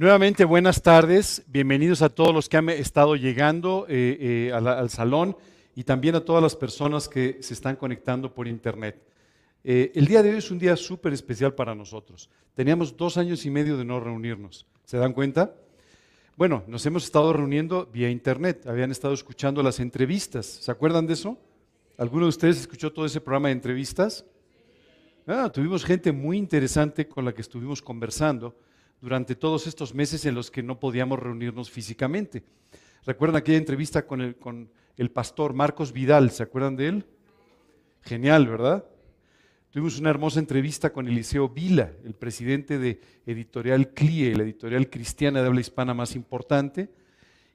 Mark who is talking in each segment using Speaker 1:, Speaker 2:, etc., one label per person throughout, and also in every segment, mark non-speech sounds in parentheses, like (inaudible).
Speaker 1: Nuevamente, buenas tardes. Bienvenidos a todos los que han estado llegando eh, eh, al, al salón y también a todas las personas que se están conectando por internet. Eh, el día de hoy es un día súper especial para nosotros. Teníamos dos años y medio de no reunirnos. ¿Se dan cuenta? Bueno, nos hemos estado reuniendo vía internet. Habían estado escuchando las entrevistas. ¿Se acuerdan de eso? ¿Alguno de ustedes escuchó todo ese programa de entrevistas? Ah, tuvimos gente muy interesante con la que estuvimos conversando durante todos estos meses en los que no podíamos reunirnos físicamente. ¿Recuerdan aquella entrevista con el, con el pastor Marcos Vidal? ¿Se acuerdan de él? Genial, ¿verdad? Tuvimos una hermosa entrevista con Eliseo Vila, el presidente de Editorial CLIE, la editorial cristiana de habla hispana más importante,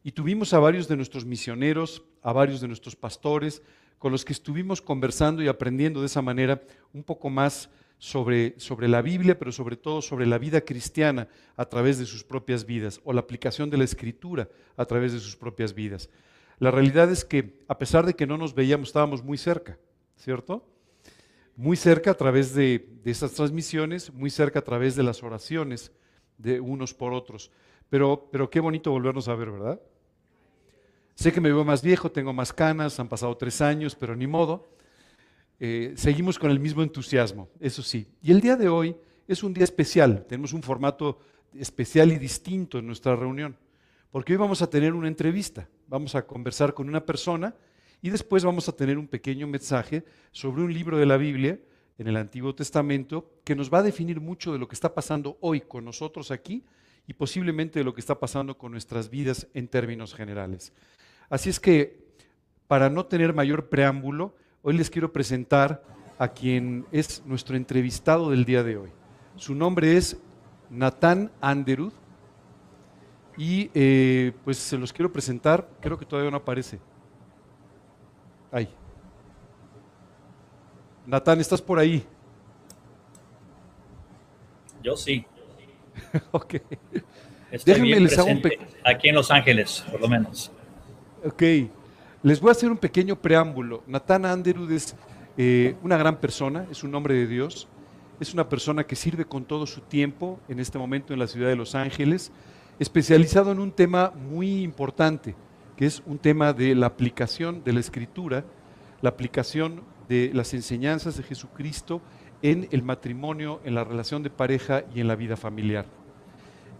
Speaker 1: y tuvimos a varios de nuestros misioneros, a varios de nuestros pastores, con los que estuvimos conversando y aprendiendo de esa manera un poco más sobre, sobre la Biblia, pero sobre todo sobre la vida cristiana a través de sus propias vidas, o la aplicación de la escritura a través de sus propias vidas. La realidad es que a pesar de que no nos veíamos, estábamos muy cerca, ¿cierto? Muy cerca a través de, de esas transmisiones, muy cerca a través de las oraciones de unos por otros. Pero, pero qué bonito volvernos a ver, ¿verdad? Sé que me veo más viejo, tengo más canas, han pasado tres años, pero ni modo. Eh, seguimos con el mismo entusiasmo, eso sí. Y el día de hoy es un día especial, tenemos un formato especial y distinto en nuestra reunión, porque hoy vamos a tener una entrevista, vamos a conversar con una persona y después vamos a tener un pequeño mensaje sobre un libro de la Biblia en el Antiguo Testamento que nos va a definir mucho de lo que está pasando hoy con nosotros aquí y posiblemente de lo que está pasando con nuestras vidas en términos generales. Así es que, para no tener mayor preámbulo, Hoy les quiero presentar a quien es nuestro entrevistado del día de hoy. Su nombre es Natán Anderud y eh, pues se los quiero presentar, creo que todavía no aparece. Ahí. Natán, ¿estás por ahí?
Speaker 2: Yo sí. (laughs)
Speaker 1: ok.
Speaker 2: Déjenme les hago un Aquí en Los Ángeles, por lo menos.
Speaker 1: Ok. Les voy a hacer un pequeño preámbulo. Natán Anderud es eh, una gran persona, es un hombre de Dios, es una persona que sirve con todo su tiempo en este momento en la ciudad de Los Ángeles, especializado en un tema muy importante, que es un tema de la aplicación de la escritura, la aplicación de las enseñanzas de Jesucristo en el matrimonio, en la relación de pareja y en la vida familiar.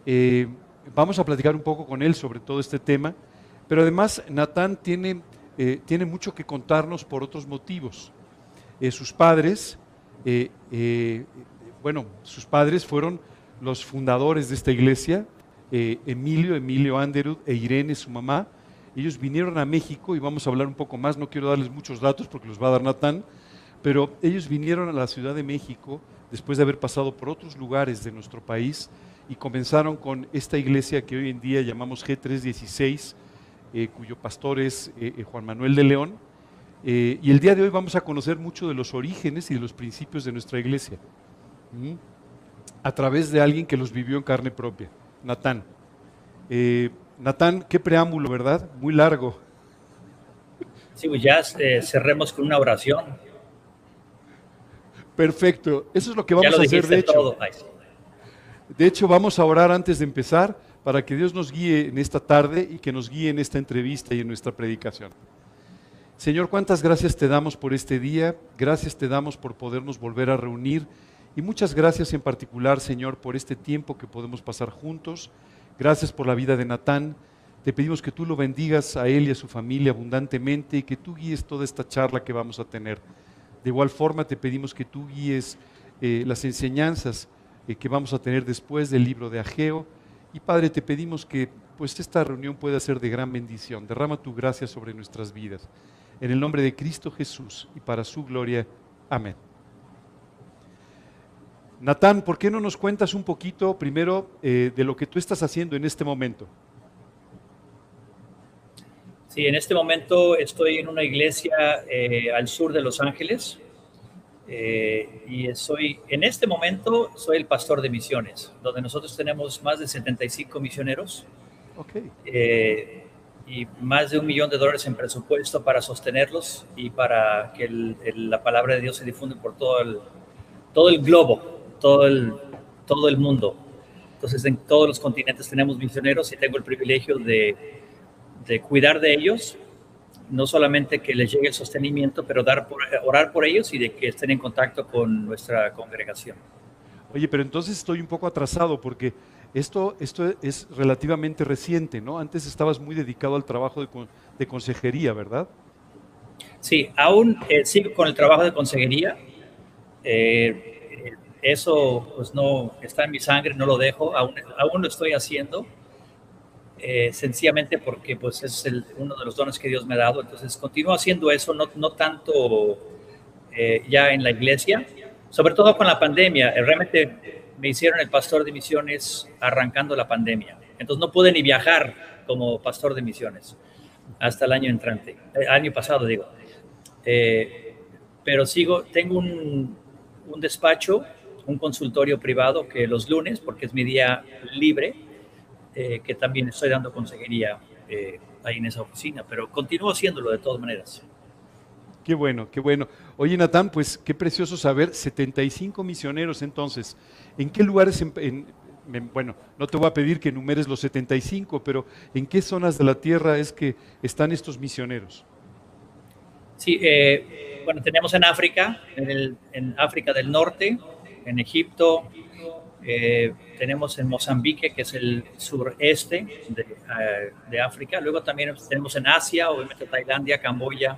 Speaker 1: Eh, vamos a platicar un poco con él sobre todo este tema, pero además Natán tiene eh, tiene mucho que contarnos por otros motivos. Eh, sus padres, eh, bueno, sus padres fueron los fundadores de esta iglesia, Emilio, Emilio Anderud e Irene, su mamá. Ellos vinieron a México y vamos a hablar un poco más, no quiero darles muchos datos porque los va a dar Natán, pero ellos vinieron a la Ciudad de México después de haber pasado por otros lugares de nuestro país y comenzaron con esta iglesia que hoy en día llamamos G316, eh, cuyo pastor es eh, eh, Juan Manuel de León. y el día de hoy vamos a conocer mucho de los orígenes y de los principios de nuestra iglesia, a través de alguien que los vivió en carne propia, Natán. Natán, qué preámbulo, ¿verdad? Muy largo.
Speaker 2: Sí, pues ya cerremos con una oración.
Speaker 1: Perfecto, eso es lo que vamos a hacer de hecho. De hecho, vamos a orar antes de empezar para que Dios nos guíe en esta tarde y que nos guíe en esta entrevista y en nuestra predicación. Señor, cuántas gracias te damos por este día, gracias te damos por podernos volver a reunir y muchas gracias en particular, Señor, por este tiempo que podemos pasar juntos. Gracias por la vida de Natán. Te pedimos que tú lo bendigas a él y a su familia abundantemente y que tú guíes toda esta charla que vamos a tener. De igual forma te pedimos que tú guíes eh, las enseñanzas eh, que vamos a tener después del libro de Ageo y Padre, te pedimos que pues esta reunión pueda ser de gran bendición. Derrama tu gracia sobre nuestras vidas. En el nombre de Cristo Jesús y para su gloria. Amén. Natán, ¿por qué no nos cuentas un poquito primero eh, de lo que tú estás haciendo en este momento?
Speaker 2: Sí, en este momento estoy en una iglesia eh, al sur de Los Ángeles, eh, y soy, en este momento, soy el pastor de misiones, donde nosotros tenemos más de 75 misioneros eh, y más de un millón de dólares en presupuesto para sostenerlos y para que la palabra de Dios se difunde por todo el, todo el globo, todo el, todo el mundo. Entonces, en todos los continentes tenemos misioneros y tengo el privilegio de, de cuidar de ellos, no solamente que les llegue el sostenimiento, pero dar por, orar por ellos y de que estén en contacto con nuestra congregación.
Speaker 1: Oye, pero entonces estoy un poco atrasado porque esto, esto es relativamente reciente, ¿no? Antes estabas muy dedicado al trabajo de, de consejería, ¿verdad?
Speaker 2: Sí, aún eh, sigo con el trabajo de consejería. Eh, eso pues no está en mi sangre, no lo dejo, aún, aún lo estoy haciendo, eh, sencillamente porque pues es uno de los dones que Dios me ha dado, entonces continúo haciendo eso, no, no tanto ya en la iglesia, sobre todo con la pandemia, realmente me hicieron el pastor de misiones arrancando la pandemia, entonces no pude ni viajar como pastor de misiones hasta el año entrante, año pasado digo. Eh, pero sigo, tengo un, un, despacho, un consultorio privado que los lunes, porque es mi día libre, eh, que también estoy dando consejería eh, ahí en esa oficina, pero continúo haciéndolo de todas maneras.
Speaker 1: Qué bueno, qué bueno. Oye, Natán, pues qué precioso saber, 75 misioneros entonces. ¿En qué lugares, bueno, no te voy a pedir que enumeres los 75, pero ¿en qué zonas de la tierra es que están estos misioneros?
Speaker 2: Sí, eh, bueno, tenemos en África, en, África del Norte, en Egipto, eh, tenemos en Mozambique, que es el sureste de, eh, de, África. Luego también tenemos en Asia, obviamente Tailandia, Camboya,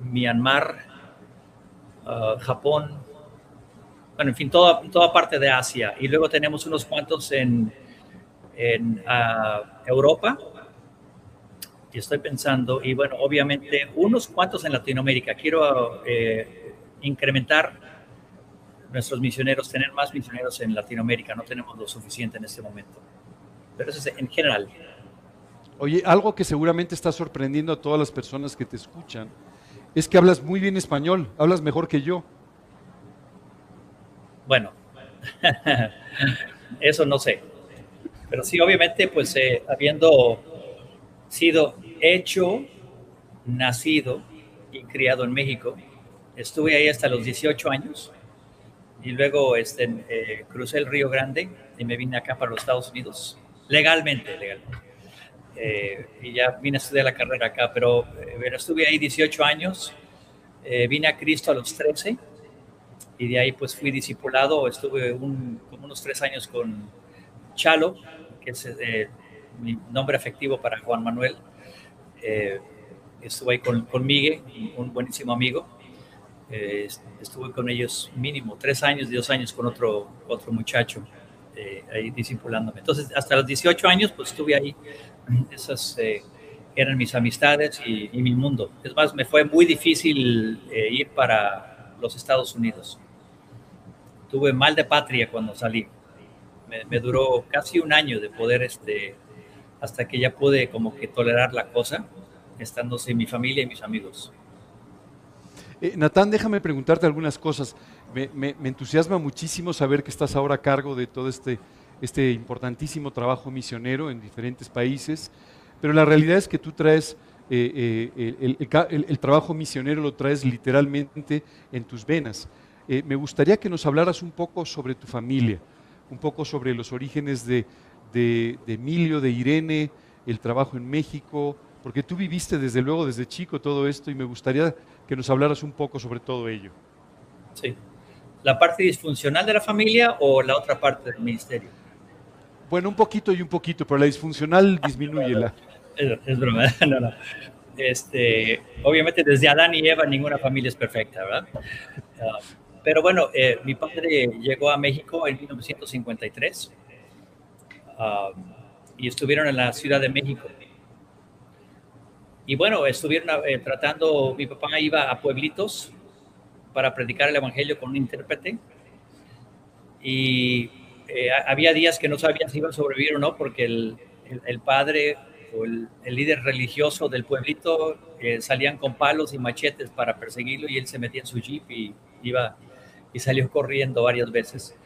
Speaker 2: Myanmar, ah, Japón, bueno, en fin, toda, toda parte de Asia. Y luego tenemos unos cuantos en, en ah, Europa, y estoy pensando, y bueno, obviamente unos cuantos en Latinoamérica. Quiero eh, incrementar nuestros misioneros, tener más misioneros en Latinoamérica. No tenemos lo suficiente en este momento. Pero eso es en general.
Speaker 1: Oye, algo que seguramente está sorprendiendo a todas las personas que te escuchan es que hablas muy bien español, hablas mejor que yo.
Speaker 2: Bueno, (laughs) eso no sé. Pero sí, obviamente, pues eh, habiendo sido hecho, nacido y criado en México. Estuve ahí hasta los 18 años y luego este, eh, crucé el Río Grande y me vine acá para los Estados Unidos, legalmente, legalmente. Eh, y ya vine a estudiar la carrera acá, pero, eh, estuve ahí 18 años, vine a Cristo a los 13 y de ahí pues fui discipulado, estuve un, como unos tres años con Chalo, que es mi nombre afectivo para Juan Manuel. Estuve ahí con, con Miguel, un buenísimo amigo. Eh, estuve con ellos mínimo tres años, dos años con otro, otro muchacho eh, ahí discipulándome. Entonces, hasta los 18 años, pues estuve ahí. Esas eh, eran mis amistades y, mi mundo. Es más, me fue muy difícil ir para los Estados Unidos. Tuve mal de patria cuando salí. Me, me duró casi un año de poder este, hasta que ya pude como que tolerar la cosa, estando sin mi familia y mis amigos.
Speaker 1: Eh, Natán, déjame preguntarte algunas cosas. Me, entusiasma muchísimo saber que estás ahora a cargo de todo este, este importantísimo trabajo misionero en diferentes países, pero la realidad es que tú traes eh, eh, el, trabajo misionero, lo traes literalmente en tus venas. me gustaría que nos hablaras un poco sobre tu familia, un poco sobre los orígenes de, Emilio, de Irene, el trabajo en México, porque tú viviste desde luego desde chico todo esto y me gustaría que nos hablaras un poco sobre todo ello.
Speaker 2: Sí. ¿La parte disfuncional de la familia o la otra parte del ministerio?
Speaker 1: Bueno, un poquito y un poquito, pero la disfuncional (laughs) disminúyela.
Speaker 2: Es, es broma, (laughs) no, no. Este, obviamente desde Adán y Eva ninguna familia es perfecta, ¿verdad? Ah, pero bueno, eh, mi padre llegó a México en 1953 y estuvieron en la Ciudad de México. Y bueno, estuvieron eh, tratando, mi papá iba a pueblitos para predicar el Evangelio con un intérprete y eh, había días que no sabían si iba a sobrevivir o no porque el, el, padre o el, líder religioso del pueblito eh, salían con palos y machetes para perseguirlo y él se metía en su jeep y iba y salió corriendo varias veces.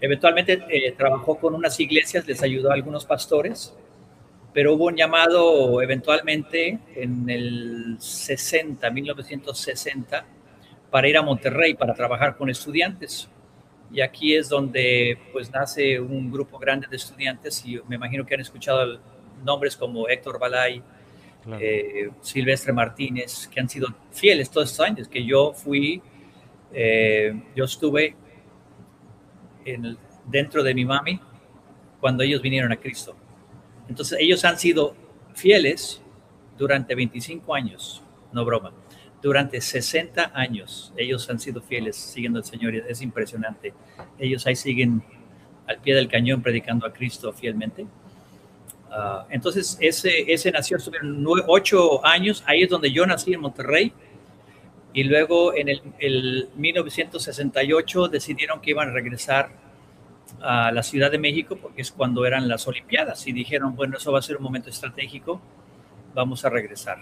Speaker 2: Eventualmente eh, trabajó con unas iglesias, les ayudó a algunos pastores, pero hubo un llamado eventualmente en el 60, 1960, para ir a Monterrey para trabajar con estudiantes. y aquí es donde pues nace un grupo grande de estudiantes y me imagino que han escuchado nombres como Héctor Balay, eh, Silvestre Martínez, que han sido fieles todos estos años, que yo fui, eh, yo estuve en dentro de mi mami cuando ellos vinieron a Cristo. Entonces ellos han sido fieles durante 25 años, no broma durante 60 años ellos han sido fieles siguiendo al Señor. Es impresionante. Ellos ahí siguen al pie del cañón predicando a Cristo fielmente. Ah, entonces, ese, ese nació, estuvieron ocho años, ahí es donde yo nací en Monterrey, y luego en el, el 1968 decidieron que iban a regresar a la Ciudad de México, porque es cuando eran las Olimpiadas, y dijeron, bueno, eso va a ser un momento estratégico, vamos a regresar.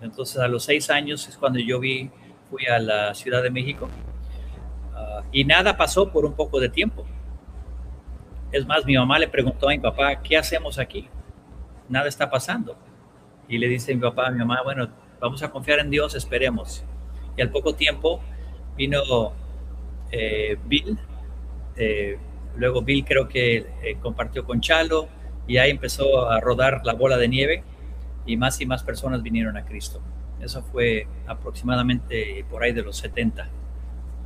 Speaker 2: Entonces a los seis años es cuando yo vi, fui a la Ciudad de México ah, y nada pasó por un poco de tiempo. Es más, mi mamá le preguntó a mi papá, ¿qué hacemos aquí? Nada está pasando. Y le dice mi papá a mi mamá, bueno, vamos a confiar en Dios, esperemos. Y al poco tiempo vino eh, Bill, eh, luego Bill creo que eh, compartió con Chalo y ahí empezó a rodar la bola de nieve y más y más personas vinieron a Cristo. Eso fue aproximadamente por ahí de los 70,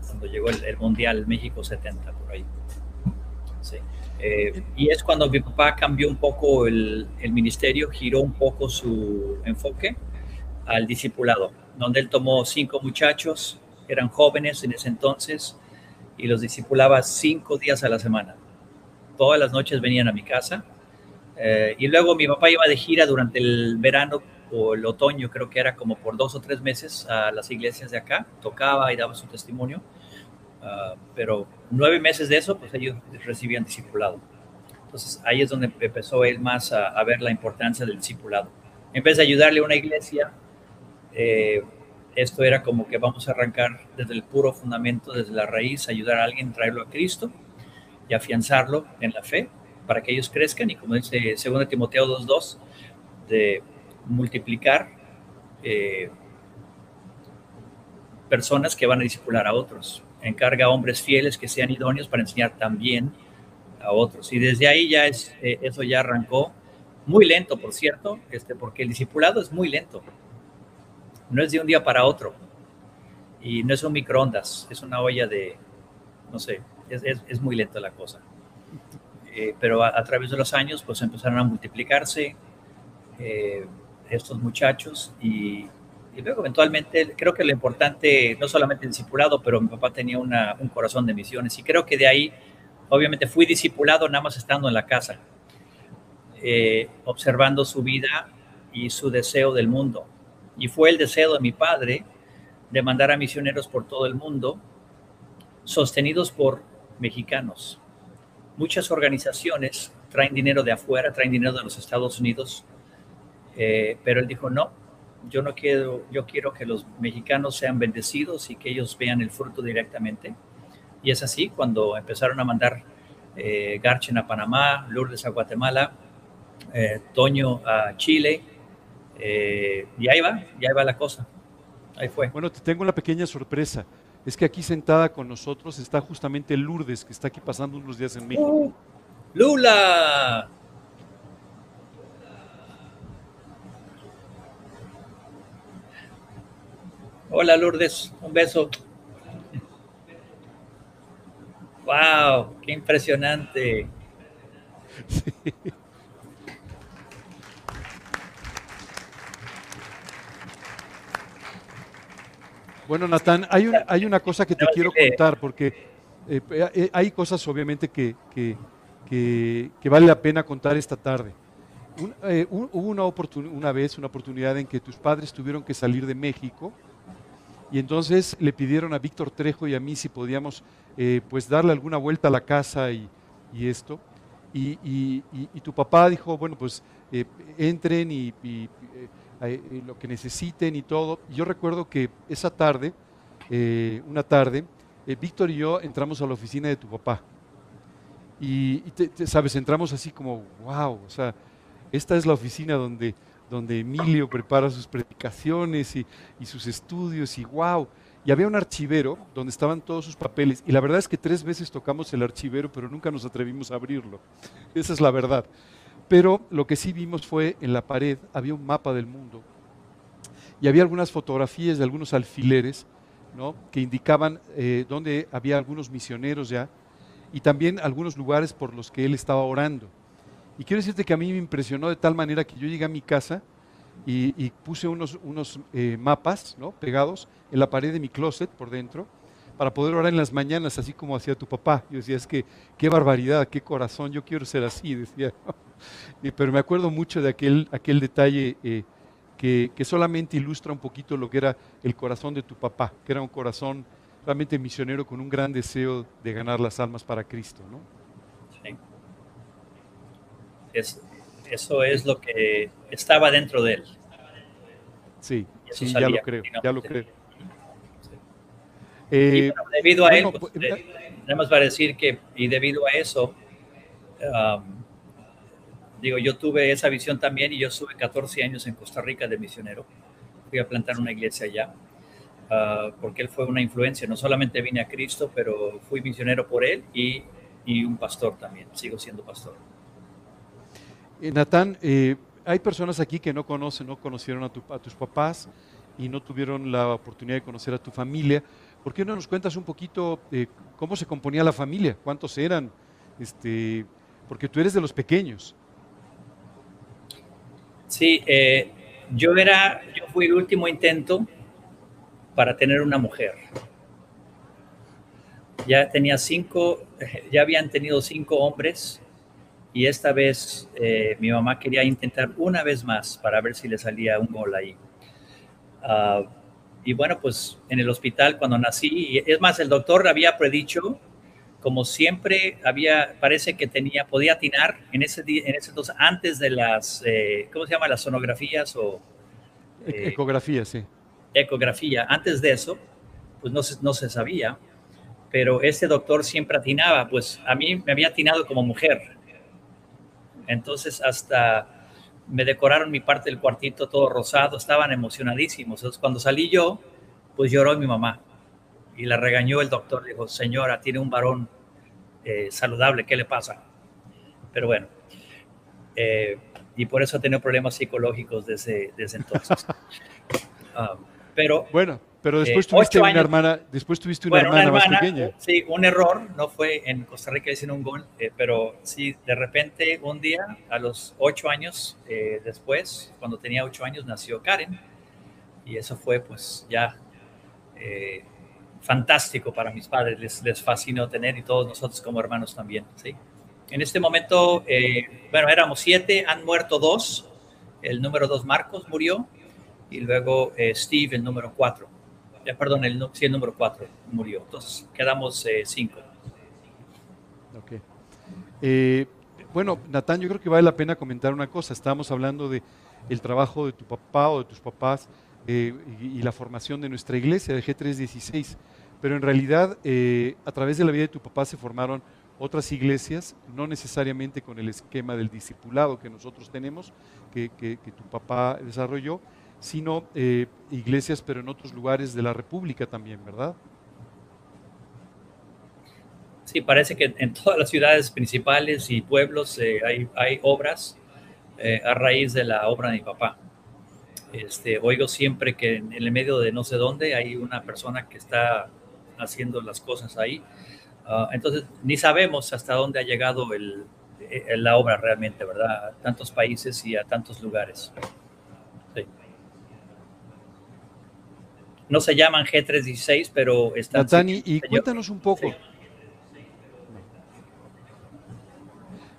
Speaker 2: cuando llegó el, Mundial México 70, por ahí. Eh, y es cuando mi papá cambió un poco el, el, ministerio, giró un poco su enfoque al discipulado, donde él tomó cinco muchachos, eran jóvenes en ese entonces, y los discipulaba cinco días a la semana. Todas las noches venían a mi casa eh, y luego mi papá iba de gira durante el verano o el otoño, creo que era como por dos o tres meses a las iglesias de acá, tocaba y daba su testimonio. Ah, pero nueve meses de eso, pues ellos recibían discipulado. Entonces ahí es donde empezó él más a, ver la importancia del discipulado. En vez de ayudarle a una iglesia, eh, esto era como que vamos a arrancar desde el puro fundamento, desde la raíz, ayudar a alguien, traerlo a Cristo y afianzarlo en la fe para que ellos crezcan y como dice 2 Timoteo 2.2, de multiplicar eh, personas que van a discipular a otros. Encarga a hombres fieles que sean idóneos para enseñar también a otros. Y desde ahí ya es, eh, eso ya arrancó muy lento, por cierto, este, porque el discipulado es muy lento. No es de un día para otro. Y no es un microondas, es una olla de, no sé, es, muy lenta la cosa. Eh, pero a, través de los años pues empezaron a multiplicarse eh, estos muchachos y, luego eventualmente creo que lo importante, no solamente el discipulado, pero mi papá tenía un corazón de misiones y creo que de ahí obviamente fui discipulado nada más estando en la casa, eh, observando su vida y su deseo del mundo. Y fue el deseo de mi padre de mandar a misioneros por todo el mundo, sostenidos por mexicanos muchas organizaciones traen dinero de afuera, traen dinero de los Estados Unidos, eh, pero él dijo, no, yo no quiero, yo quiero que los mexicanos sean bendecidos y que ellos vean el fruto directamente. Y es así cuando empezaron a mandar eh, Garchen a Panamá, Lourdes a Guatemala, eh, Toño a Chile, y ahí va, y ahí va la cosa. Ahí fue.
Speaker 1: Bueno, te tengo una pequeña sorpresa es que aquí sentada con nosotros está justamente Lourdes, que está aquí pasando unos días en México. Uh,
Speaker 2: ¡Lula! Hola Lourdes, un beso. ¡Wow! ¡Qué impresionante! (laughs)
Speaker 1: Bueno, Natán, hay, hay una cosa que te quiero contar, porque eh, eh, hay cosas obviamente que, que, vale la pena contar esta tarde. Eh, hubo una, una vez una oportunidad en que tus padres tuvieron que salir de México y entonces le pidieron a Víctor Trejo y a mí si podíamos pues darle alguna vuelta a la casa y, esto. Y, tu papá dijo, bueno, pues entren y eh, lo que necesiten y todo. yo recuerdo que esa tarde, eh, una tarde, eh, Víctor y yo entramos a la oficina de tu papá. Y, sabes, entramos así como, wow, o sea, esta es la oficina donde, donde Emilio prepara sus predicaciones y, sus estudios y wow. y había un archivero donde estaban todos sus papeles. Y la verdad es que tres veces tocamos el archivero, pero nunca nos atrevimos a abrirlo. Esa es la verdad. Pero lo que sí vimos fue en la pared, había un mapa del mundo. Y había algunas fotografías de algunos alfileres ¿no? que indicaban eh, dónde había algunos misioneros ya y también algunos lugares por los que él estaba orando. Y quiero decirte que a mí me impresionó de tal manera que yo llegué a mi casa y, puse unos, unos eh, mapas ¿no? pegados en la pared de mi closet por dentro para poder orar en las mañanas, así como hacía tu papá. Yo decía, es que qué barbaridad, qué corazón, yo quiero ser así, (laughs) decía. Pero me acuerdo mucho de aquel, aquel detalle eh, que, que, solamente ilustra un poquito lo que era el corazón de tu papá, que era un corazón realmente misionero con un gran deseo de ganar las almas para Cristo. ¿no? Sí.
Speaker 2: Es, eso es lo que estaba dentro de él.
Speaker 1: Sí, sí ya lo creo, ya lo creo.
Speaker 2: Eh, debido a él, pues, pues, eh, nada más para decir que, y debido a eso, um, digo, yo tuve esa visión también y yo estuve 14 años en Costa Rica de misionero. Fui a plantar una iglesia allá, uh, porque él fue una influencia. No solamente vine a Cristo, pero fui misionero por él y, y un pastor también. Sigo siendo pastor.
Speaker 1: Eh, Natán, eh, hay personas aquí que no conocen, no conocieron a, tus papás y no tuvieron la oportunidad de conocer a tu familia. ¿Por qué no nos cuentas un poquito eh, cómo se componía la familia? ¿Cuántos eran? Este, porque tú eres de los pequeños.
Speaker 2: Sí, yo era, yo fui el último intento para tener una mujer. Ya tenía cinco, (laughs) ya habían tenido cinco hombres y esta vez eh, mi mamá quería intentar una vez más para ver si le salía un gol ahí. Ah, y bueno, pues en el hospital cuando nací, es más, el doctor había predicho, como siempre, había, parece que tenía, podía atinar en ese, en ese entonces, antes de las, eh, ¿cómo se llama? Las sonografías o...
Speaker 1: Eh, ecografía, sí.
Speaker 2: Ecografía, antes de eso, pues no se, no se sabía, pero ese doctor siempre atinaba, pues a mí me había atinado como mujer, entonces hasta me decoraron mi parte del cuartito todo rosado, estaban emocionadísimos. Entonces cuando salí yo, pues lloró mi mamá y la regañó el doctor. Dijo, señora, tiene un varón eh, saludable, ¿qué le pasa? Pero bueno, eh, y por eso ha tenido problemas psicológicos desde, desde entonces. (laughs)
Speaker 1: Ah, pero bueno, pero después eh, tuviste una hermana, después tuviste una, hermana, más pequeña.
Speaker 2: Sí, un error, no fue en Costa Rica hicieron un gol, eh, pero sí, de repente un día, a los ocho años eh, después, cuando tenía ocho años, nació Karen. Y eso fue pues ya fantástico para mis padres, les, les fascinó tener y todos nosotros como hermanos también, ¿sí? En este momento, bueno, éramos siete, han muerto dos, el número dos Marcos murió y luego Steve, el número cuatro perdón, el, sí, el número 4 murió. Entonces quedamos 5. Eh,
Speaker 1: ok. Eh, bueno, Natán, yo creo que vale la pena comentar una cosa. Estábamos hablando de el trabajo de tu papá o de tus papás eh, y, la formación de nuestra iglesia de G316, pero en realidad a través de la vida de tu papá se formaron otras iglesias, no necesariamente con el esquema del discipulado que nosotros tenemos, que, que tu papá desarrolló, sino eh, iglesias, pero en otros lugares de la República también, ¿verdad?
Speaker 2: Sí, parece que en todas las ciudades principales y pueblos eh, hay, hay, obras eh, a raíz de la obra de mi papá. Este, oigo siempre que en el medio de no sé dónde hay una persona que está haciendo las cosas ahí. Ah, entonces, ni sabemos hasta dónde ha llegado el, la obra realmente, ¿verdad? A tantos países y a tantos lugares. No se llaman G316, pero están...
Speaker 1: Natán, y, cuéntanos un poco.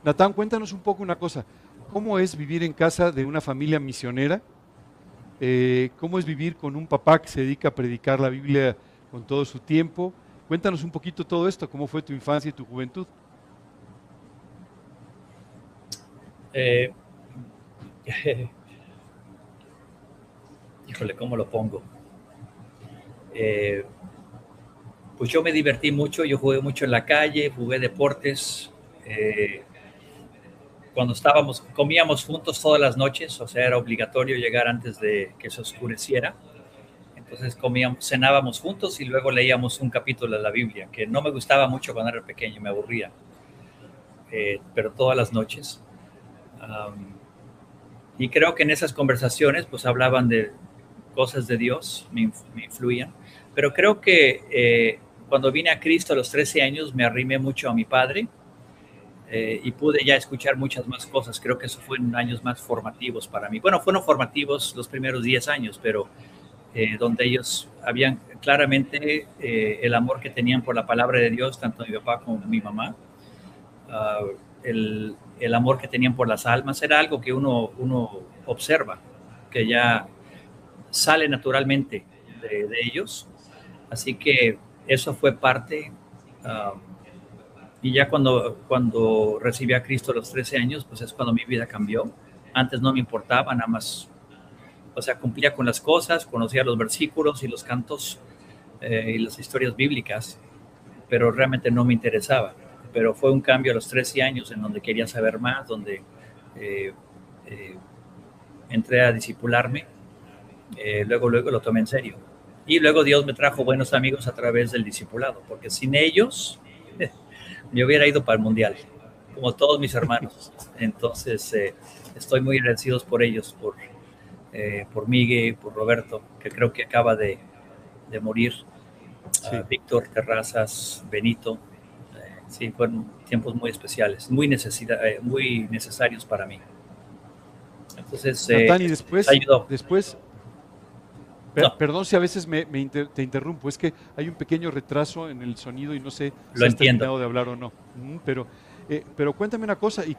Speaker 1: Natán, cuéntanos un poco una cosa. ¿Cómo es vivir en casa de una familia misionera? Eh, ¿Cómo es vivir con un papá que se dedica a predicar la Biblia con todo su tiempo? Cuéntanos un poquito todo esto. ¿Cómo fue tu infancia y tu juventud?
Speaker 2: Eh, (laughs) híjole, ¿cómo lo pongo? Eh, pues yo me divertí mucho, yo jugué mucho en la calle, jugué deportes. Eh, cuando estábamos, comíamos juntos todas las noches, o sea, era obligatorio llegar antes de que se oscureciera. Entonces comíamos, cenábamos juntos y luego leíamos un capítulo de la Biblia, que no me gustaba mucho cuando era pequeño, me aburría, eh, pero todas las noches. y creo que en esas conversaciones pues hablaban de cosas de Dios, me, influían, pero creo que eh, cuando vine a Cristo a los 13 años me arrimé mucho a mi padre eh, y pude ya escuchar muchas más cosas. Creo que eso fue en años más formativos para mí. Bueno, fueron formativos los primeros 10 años, pero eh, donde ellos habían claramente eh, el amor que tenían por la palabra de Dios, tanto mi papá como mi mamá, ah, el, el, amor que tenían por las almas, era algo que uno, uno observa, que ya sale naturalmente de, de ellos. Así que eso fue parte uh, y ya cuando, cuando recibí a Cristo a los 13 años, pues es cuando mi vida cambió. Antes no me importaba, nada más, o sea, cumplía con las cosas, conocía los versículos y los cantos eh, y las historias bíblicas, pero realmente no me interesaba. Pero fue un cambio a los 13 años en donde quería saber más, donde eh, eh, entré a disipularme, luego, luego lo tomé en serio. Y luego Dios me trajo buenos amigos a través del discipulado, porque sin ellos (laughs) me hubiera ido para el Mundial, como todos mis hermanos. Entonces, eh, estoy muy agradecido por ellos, por, eh, por Miguel, por Roberto, que creo que acaba de, de morir, Víctor Terrazas, Benito. Eh, sí, fueron tiempos muy especiales, muy, necesidad, muy necesarios para mí.
Speaker 1: Entonces, Natán, y después, ayudó. después Perdón si a veces me, te interrumpo, es que hay un pequeño retraso en el sonido y no sé
Speaker 2: si has terminado
Speaker 1: de hablar o no. pero, eh, pero cuéntame una cosa, y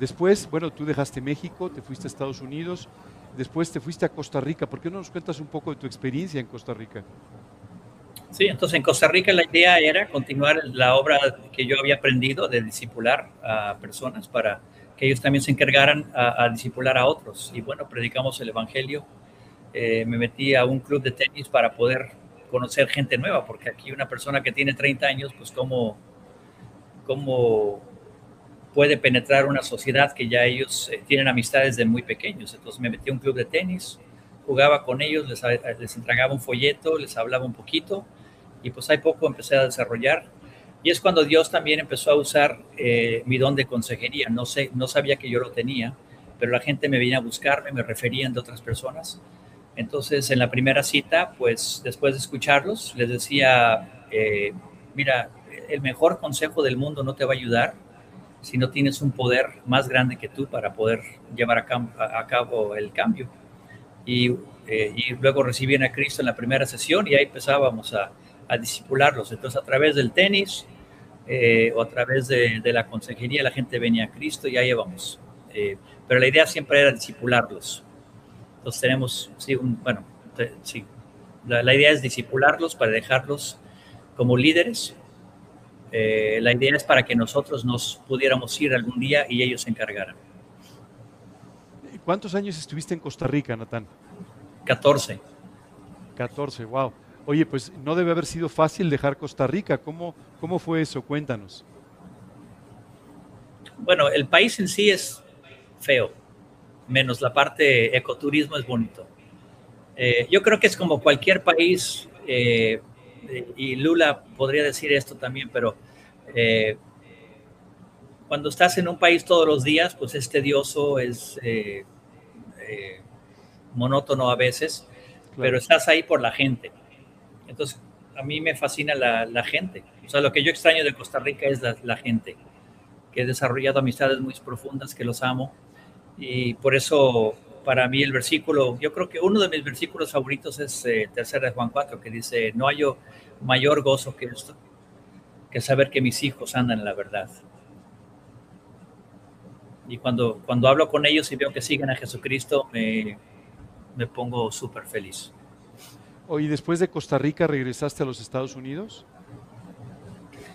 Speaker 1: después, bueno, tú dejaste México, te fuiste a Estados Unidos, después te fuiste a Costa Rica. ¿Por qué no nos cuentas un poco de tu experiencia en Costa Rica?
Speaker 2: Sí, entonces en Costa Rica la idea era continuar la obra que yo había aprendido de discipular a personas para que ellos también se encargaran a, a discipular a otros. Y bueno, predicamos el Evangelio eh, me metí a un club de tenis para poder conocer gente nueva, porque aquí una persona que tiene 30 años, pues cómo, cómo puede penetrar una sociedad que ya ellos eh, tienen amistades de muy pequeños. Entonces me metí a un club de tenis, jugaba con ellos, les, les entregaba un folleto, les hablaba un poquito y pues ahí poco empecé a desarrollar. Y es cuando Dios también empezó a usar eh, mi don de consejería. No, sé, no sabía que yo lo tenía, pero la gente me venía a buscarme, me referían de otras personas entonces, en la primera cita, pues después de escucharlos, les decía, eh, mira, el mejor consejo del mundo no te va a ayudar si no tienes un poder más grande que tú para poder llevar a, cabo el cambio. Y, eh, luego recibían a Cristo en la primera sesión y ahí empezábamos a, a disipularlos. Entonces, a través del tenis eh, o a través de, la consejería, la gente venía a Cristo y ahí íbamos. pero la idea siempre era disipularlos entonces tenemos, sí, un, bueno, sí, la, idea es disipularlos para dejarlos como líderes. Eh, la idea es para que nosotros nos pudiéramos ir algún día y ellos se encargaran.
Speaker 1: ¿Cuántos años estuviste en Costa Rica, Natán?
Speaker 2: 14.
Speaker 1: 14, wow. Oye, pues no debe haber sido fácil dejar Costa Rica. ¿Cómo, cómo fue eso? Cuéntanos.
Speaker 2: Bueno, el país en sí es feo menos la parte ecoturismo es bonito. Eh, yo creo que es como cualquier país, eh, y Lula podría decir esto también, pero eh, cuando estás en un país todos los días, pues es tedioso, es monótono a veces, pero estás ahí por la gente. Entonces, a mí me fascina la, gente. O sea, lo que yo extraño de Costa Rica es la, la gente, que he desarrollado amistades muy profundas, que los amo y por eso, para mí, el versículo, yo creo que uno de mis versículos favoritos es eh, tercera de Juan 4, que dice: No hay mayor gozo que esto, que saber que mis hijos andan en la verdad. Y cuando, cuando hablo con ellos y veo que siguen a Jesucristo, me, me pongo súper feliz.
Speaker 1: ¿Y después de Costa Rica regresaste a los Estados Unidos?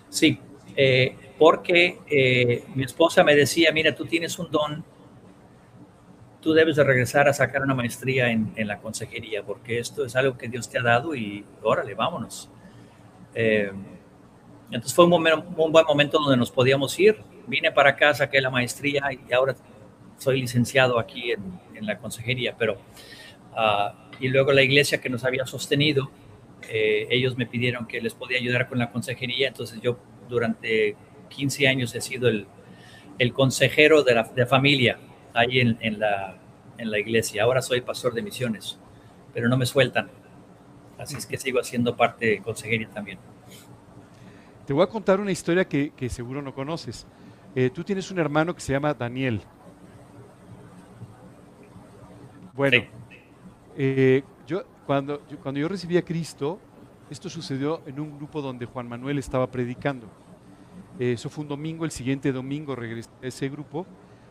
Speaker 2: Sí, eh, porque eh, mi esposa me decía, mira, tú tienes un don tú debes de regresar a sacar una maestría en, la consejería, porque esto es algo que Dios te ha dado y órale, vámonos. Eh, entonces fue un, buen momento donde nos podíamos ir. Vine para acá, saqué la maestría y ahora soy licenciado aquí en, la consejería, pero uh, y luego la iglesia que nos había sostenido, eh, ellos me pidieron que les podía ayudar con la consejería, entonces yo durante 15 años he sido el, el consejero de la de familia ahí en, en, la, en la iglesia. Ahora soy pastor de misiones, pero no me sueltan. Así es que sigo haciendo parte de consejería también.
Speaker 1: Te voy a contar una historia que, que seguro no conoces. Eh, tú tienes un hermano que se llama Daniel. Bueno, sí. eh, yo, cuando, yo, cuando yo recibí a Cristo, esto sucedió en un grupo donde Juan Manuel estaba predicando. Eh, eso fue un domingo, el siguiente domingo regresé a ese grupo,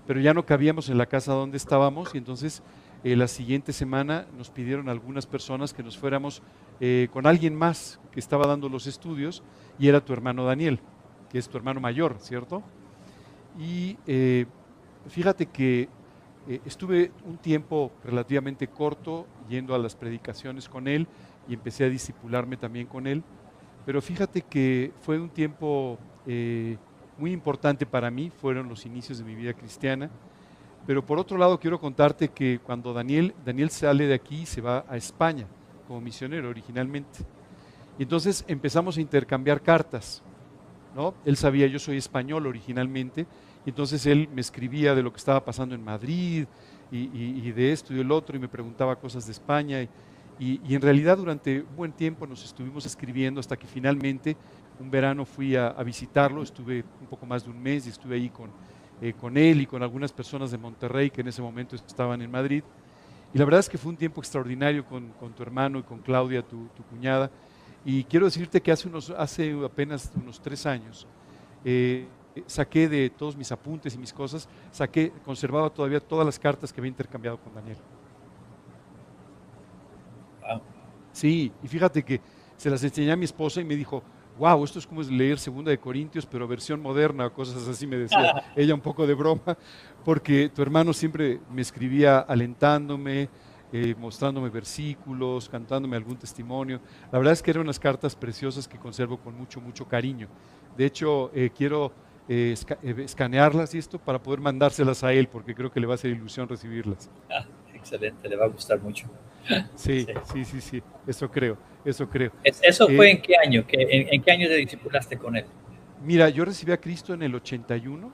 Speaker 1: pero ya no cabíamos en la casa donde estábamos y entonces eh, la siguiente semana nos pidieron algunas personas que nos fuéramos eh, con alguien más que estaba dando los estudios y era tu hermano Daniel, que es tu hermano mayor, ¿cierto? Y eh, fíjate que estuve un tiempo relativamente corto yendo a las predicaciones con él y empecé a disipularme también con él, pero fíjate que fue un tiempo muy importante para mí, fueron los inicios de mi vida cristiana. Pero por otro lado quiero contarte que cuando Daniel, Daniel sale de aquí se va a España como misionero originalmente. Y entonces empezamos a intercambiar cartas. ¿no? Él sabía, yo soy español originalmente, y entonces él me escribía de lo que estaba pasando en Madrid y, y, de esto y del otro, y me preguntaba cosas de España. Y, y, en realidad durante un buen tiempo nos estuvimos escribiendo hasta que finalmente un verano fui a, a visitarlo, estuve un poco más de un mes y estuve ahí con, eh, con él y con algunas personas de Monterrey que en ese momento estaban en Madrid. Y la verdad es que fue un tiempo extraordinario con, con tu hermano y con Claudia, tu, tu, cuñada. Y quiero decirte que hace, unos, hace apenas unos tres años eh, saqué de todos mis apuntes y mis cosas, saqué, conservaba todavía todas las cartas que había intercambiado con Daniel.
Speaker 2: Wow.
Speaker 1: Sí, y fíjate que se las enseñé a mi esposa y me dijo, wow, esto es como leer Segunda de Corintios, pero versión moderna, cosas así me decía (laughs) ella un poco de broma, porque tu hermano siempre me escribía alentándome, eh, mostrándome versículos, cantándome algún testimonio. La verdad es que eran unas cartas preciosas que conservo con mucho, mucho cariño. De hecho, eh, quiero eh, esca escanearlas y esto para poder mandárselas a él, porque creo que le va a hacer ilusión recibirlas.
Speaker 2: Ah, (laughs) excelente, le va a gustar mucho.
Speaker 1: Sí, sí, sí, sí, eso creo, eso creo.
Speaker 2: ¿Eso fue eh, en qué año? ¿En, en qué año te discipulaste con él?
Speaker 1: Mira, yo recibí a Cristo en el 81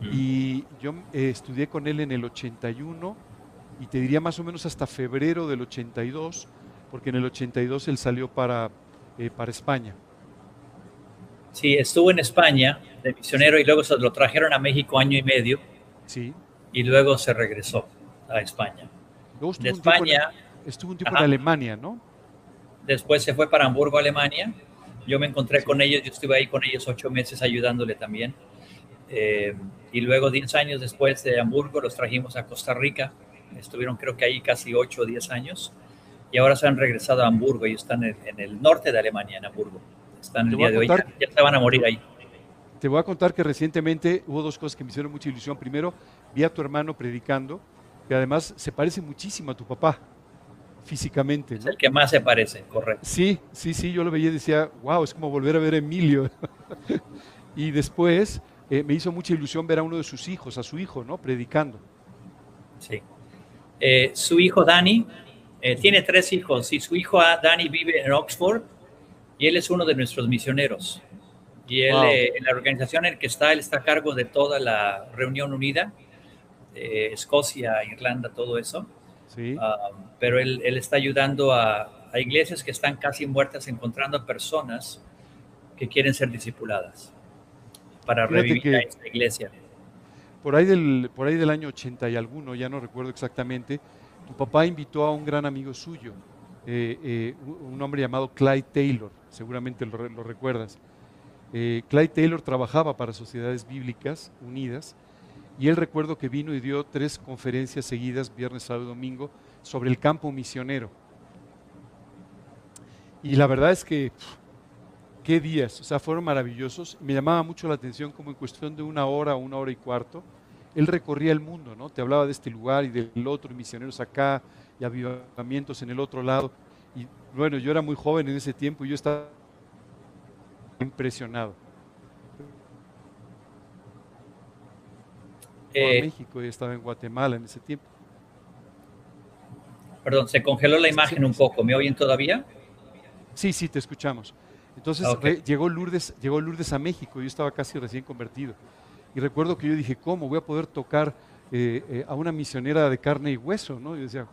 Speaker 1: mm. y yo eh, estudié con él en el 81 y te diría más o menos hasta febrero del 82, porque en el 82 él salió para, eh, para España.
Speaker 2: Sí, estuvo en España de misionero y luego se lo trajeron a México año y medio.
Speaker 1: Sí.
Speaker 2: Y luego se regresó a España.
Speaker 1: Luego estuvo de España. En, estuvo un tiempo ajá, en Alemania, ¿no?
Speaker 2: Después se fue para Hamburgo, Alemania. Yo me encontré sí. con ellos, yo estuve ahí con ellos ocho meses ayudándole también. Eh, y luego, diez años después de Hamburgo, los trajimos a Costa Rica. Estuvieron, creo que ahí casi ocho o diez años. Y ahora se han regresado a Hamburgo y están en, en el norte de Alemania, en Hamburgo. Están el día de hoy, ya, ya se van a morir ahí.
Speaker 1: Te voy a contar que recientemente hubo dos cosas que me hicieron mucha ilusión. Primero, vi a tu hermano predicando que además se parece muchísimo a tu papá físicamente.
Speaker 2: Es ¿no? el que más se parece, correcto.
Speaker 1: Sí, sí, sí, yo lo veía y decía, wow, es como volver a ver a Emilio. (laughs) y después eh, me hizo mucha ilusión ver a uno de sus hijos, a su hijo, ¿no? Predicando.
Speaker 2: Sí. Eh, su hijo Dani eh, tiene tres hijos y su hijo Dani vive en Oxford y él es uno de nuestros misioneros. Y él, wow. en la organización en que está, él está a cargo de toda la reunión unida eh, Escocia, Irlanda, todo eso.
Speaker 1: Sí.
Speaker 2: Uh, pero él, él, está ayudando a, a, iglesias que están casi muertas, encontrando a personas que quieren ser discipuladas para Fíjate revivir a esta iglesia.
Speaker 1: Por ahí, del, por ahí del año 80 y alguno, ya no recuerdo exactamente, tu papá invitó a un gran amigo suyo, eh, eh, un hombre llamado Clyde Taylor, seguramente lo, lo recuerdas. Eh, Clyde Taylor trabajaba para Sociedades Bíblicas Unidas y él recuerdo que vino y dio tres conferencias seguidas, viernes, sábado y domingo, sobre el campo misionero. Y la verdad es que, qué días, o sea, fueron maravillosos. Me llamaba mucho la atención como en cuestión de una hora una hora y cuarto, él recorría el mundo, ¿no? Te hablaba de este lugar y del otro, y misioneros acá, y avivamientos en el otro lado. Y bueno, yo era muy joven en ese tiempo y yo estaba impresionado.
Speaker 2: Eh,
Speaker 1: México y estaba en Guatemala en ese tiempo.
Speaker 2: perdón, se congeló la imagen un poco. ¿Me oyen todavía?
Speaker 1: Sí, sí, te escuchamos. Entonces llegó, Lourdes, llegó Lourdes a México, yo estaba casi recién convertido. Y recuerdo que yo dije, ¿cómo voy a poder tocar eh, eh, a una misionera de carne y hueso? ¿no? Y decía,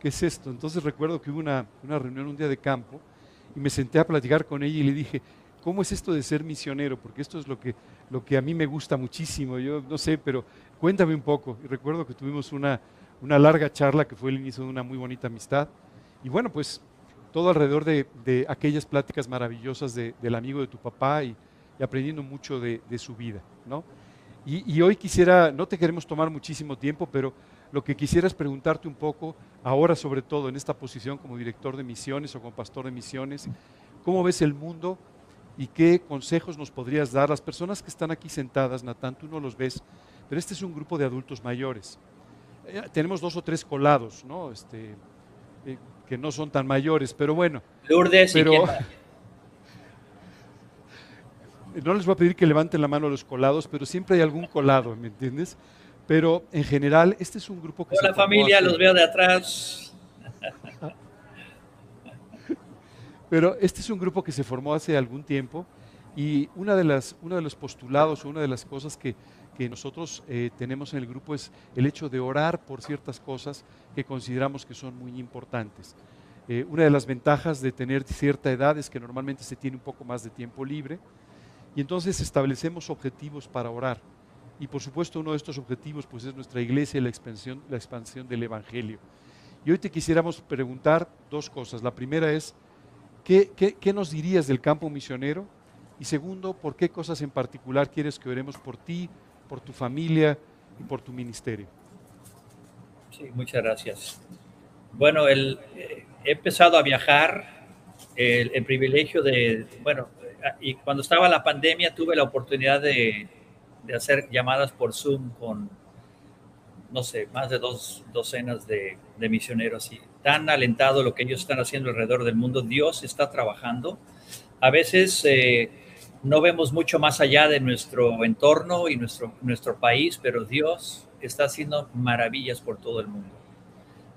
Speaker 1: ¿qué es esto? Entonces recuerdo que hubo una, una reunión un día de campo y me senté a platicar con ella y le dije, ¿cómo es esto de ser misionero? Porque esto es lo que, lo que a mí me gusta muchísimo. Yo no sé, pero cuéntame un poco. Y recuerdo que tuvimos una, una larga charla que fue el inicio de una muy bonita amistad. Y bueno, pues todo alrededor de, aquellas pláticas maravillosas del amigo de tu papá y, aprendiendo mucho de, su vida. ¿no? Y, hoy quisiera, no te queremos tomar muchísimo tiempo, pero lo que quisiera es preguntarte un poco, ahora sobre todo en esta posición como director de misiones o como pastor de misiones, ¿cómo ves el mundo y qué consejos nos podrías dar? Las personas que están aquí sentadas, Natán, tú no los ves, pero este es un grupo de adultos mayores. Eh, tenemos dos o tres colados, ¿no? Este, eh, que no son tan mayores, pero bueno.
Speaker 2: Lourdes
Speaker 1: pero, (laughs) No les voy a pedir que levanten la mano a los colados, pero siempre hay algún colado, ¿me entiendes? Pero en general, este es un grupo que...
Speaker 2: Hola familia, los veo de atrás. (laughs)
Speaker 1: Pero este es un grupo que se formó hace algún tiempo y una de las, uno de los postulados, una de las cosas que, que nosotros eh, tenemos en el grupo es el hecho de orar por ciertas cosas que consideramos que son muy importantes. Eh, una de las ventajas de tener cierta edad es que normalmente se tiene un poco más de tiempo libre y entonces establecemos objetivos para orar. Y por supuesto uno de estos objetivos pues es nuestra iglesia y la expansión, la expansión del Evangelio. Y hoy te quisiéramos preguntar dos cosas. La primera es, ¿qué, nos dirías del campo misionero? Y segundo, ¿por qué cosas en particular quieres que oremos por ti, por tu familia y por tu ministerio?
Speaker 2: Sí, muchas gracias. Bueno, el, eh, he empezado a viajar, el, privilegio de, bueno, y cuando estaba la pandemia tuve la oportunidad de, hacer llamadas por Zoom con, no sé, más de dos docenas de, misioneros y tan alentado lo que ellos están haciendo alrededor del mundo. Dios está trabajando. A veces eh, no vemos mucho más allá de nuestro entorno y nuestro, nuestro país, pero Dios está haciendo maravillas por todo el mundo.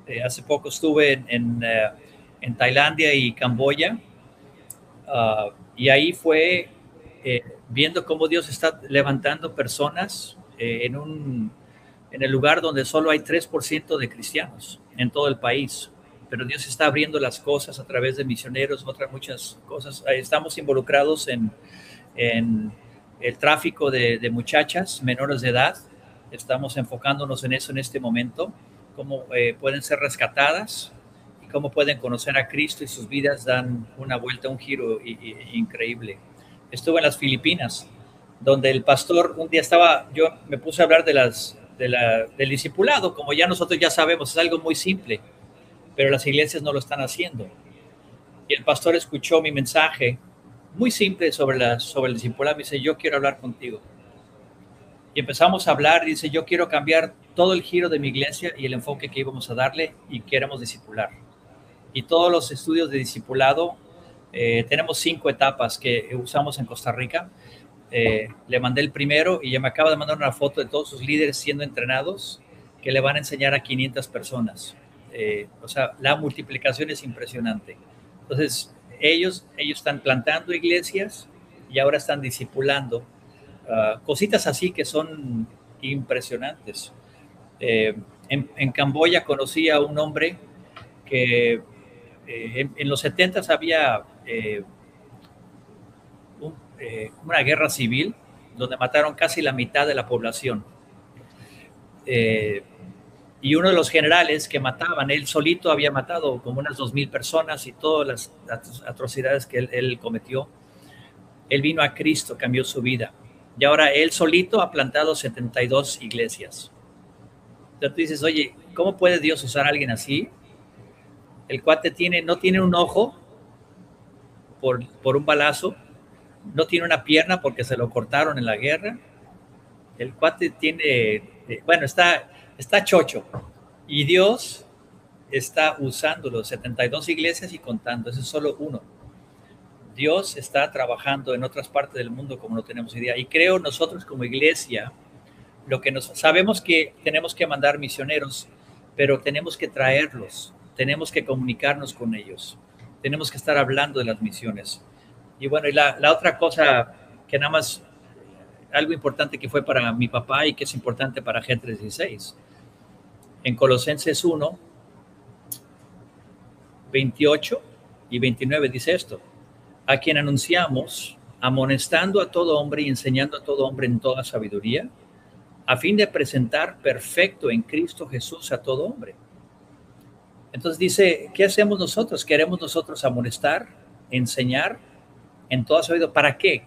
Speaker 2: Eh, hace poco estuve en, en, eh, Tailandia y Camboya uh, y ahí fue viendo cómo Dios está levantando personas en, un, en el lugar donde solo hay 3% de cristianos en todo el país. Pero Dios está abriendo las cosas a través de misioneros, otras muchas cosas. Estamos involucrados en, el tráfico de, muchachas menores de edad. Estamos enfocándonos en eso en este momento, cómo eh, pueden ser rescatadas y cómo pueden conocer a Cristo y sus vidas dan una vuelta, un giro increíble. Estuve en las Filipinas, donde el pastor un día estaba, yo me puse a hablar de las, de la, del discipulado, como ya nosotros ya sabemos, es algo muy simple, pero las iglesias no lo están haciendo. Y el pastor escuchó mi mensaje muy simple sobre, la, sobre el discipulado. Me dice, yo quiero hablar contigo. Y empezamos a hablar, dice, yo quiero cambiar todo el giro de mi iglesia y el enfoque que íbamos a darle y queremos discipular. Y todos los estudios de discipulado, eh, tenemos cinco etapas que usamos en Costa Rica. Eh, le mandé el primero y ya me acaba de mandar una foto de todos sus líderes siendo entrenados que le van a enseñar a 500 personas. Eh, o sea, la multiplicación es impresionante. Entonces, ellos, ellos están plantando iglesias y ahora están discipulando. Uh, cositas así que son impresionantes. Eh, en, Camboya conocí a un hombre que eh, en, en, los 70 había eh, una guerra civil donde mataron casi la mitad de la población. Y uno de los generales que mataban, él solito había matado como unas dos mil personas y todas las atrocidades que él, él, cometió. Él vino a Cristo, cambió su vida. Y ahora él solito ha plantado 72 iglesias. Entonces tú dices, oye, ¿cómo puede Dios usar a alguien así? El cuate tiene, no tiene un ojo por, por un balazo, no tiene una pierna porque se lo cortaron en la guerra. El cuate tiene, eh, bueno, está está chocho. Y Dios está usando los 72 iglesias y contando, ese es solo uno. Dios está trabajando en otras partes del mundo como no tenemos idea. Y creo nosotros como iglesia, lo que nos sabemos que tenemos que mandar misioneros, pero tenemos que traerlos tenemos que comunicarnos con ellos, tenemos que estar hablando de las misiones. Y bueno, y la, la otra cosa que nada más, algo importante que fue para mi papá y que es importante para G316. En Colosenses 1, 28 y 29 dice esto, a quien anunciamos, amonestando a todo hombre y enseñando a todo hombre en toda sabiduría, a fin de presentar perfecto en Cristo Jesús a todo hombre. Entonces dice, ¿qué hacemos nosotros? Queremos nosotros amonestar, enseñar en toda sabiduría. ¿Para qué?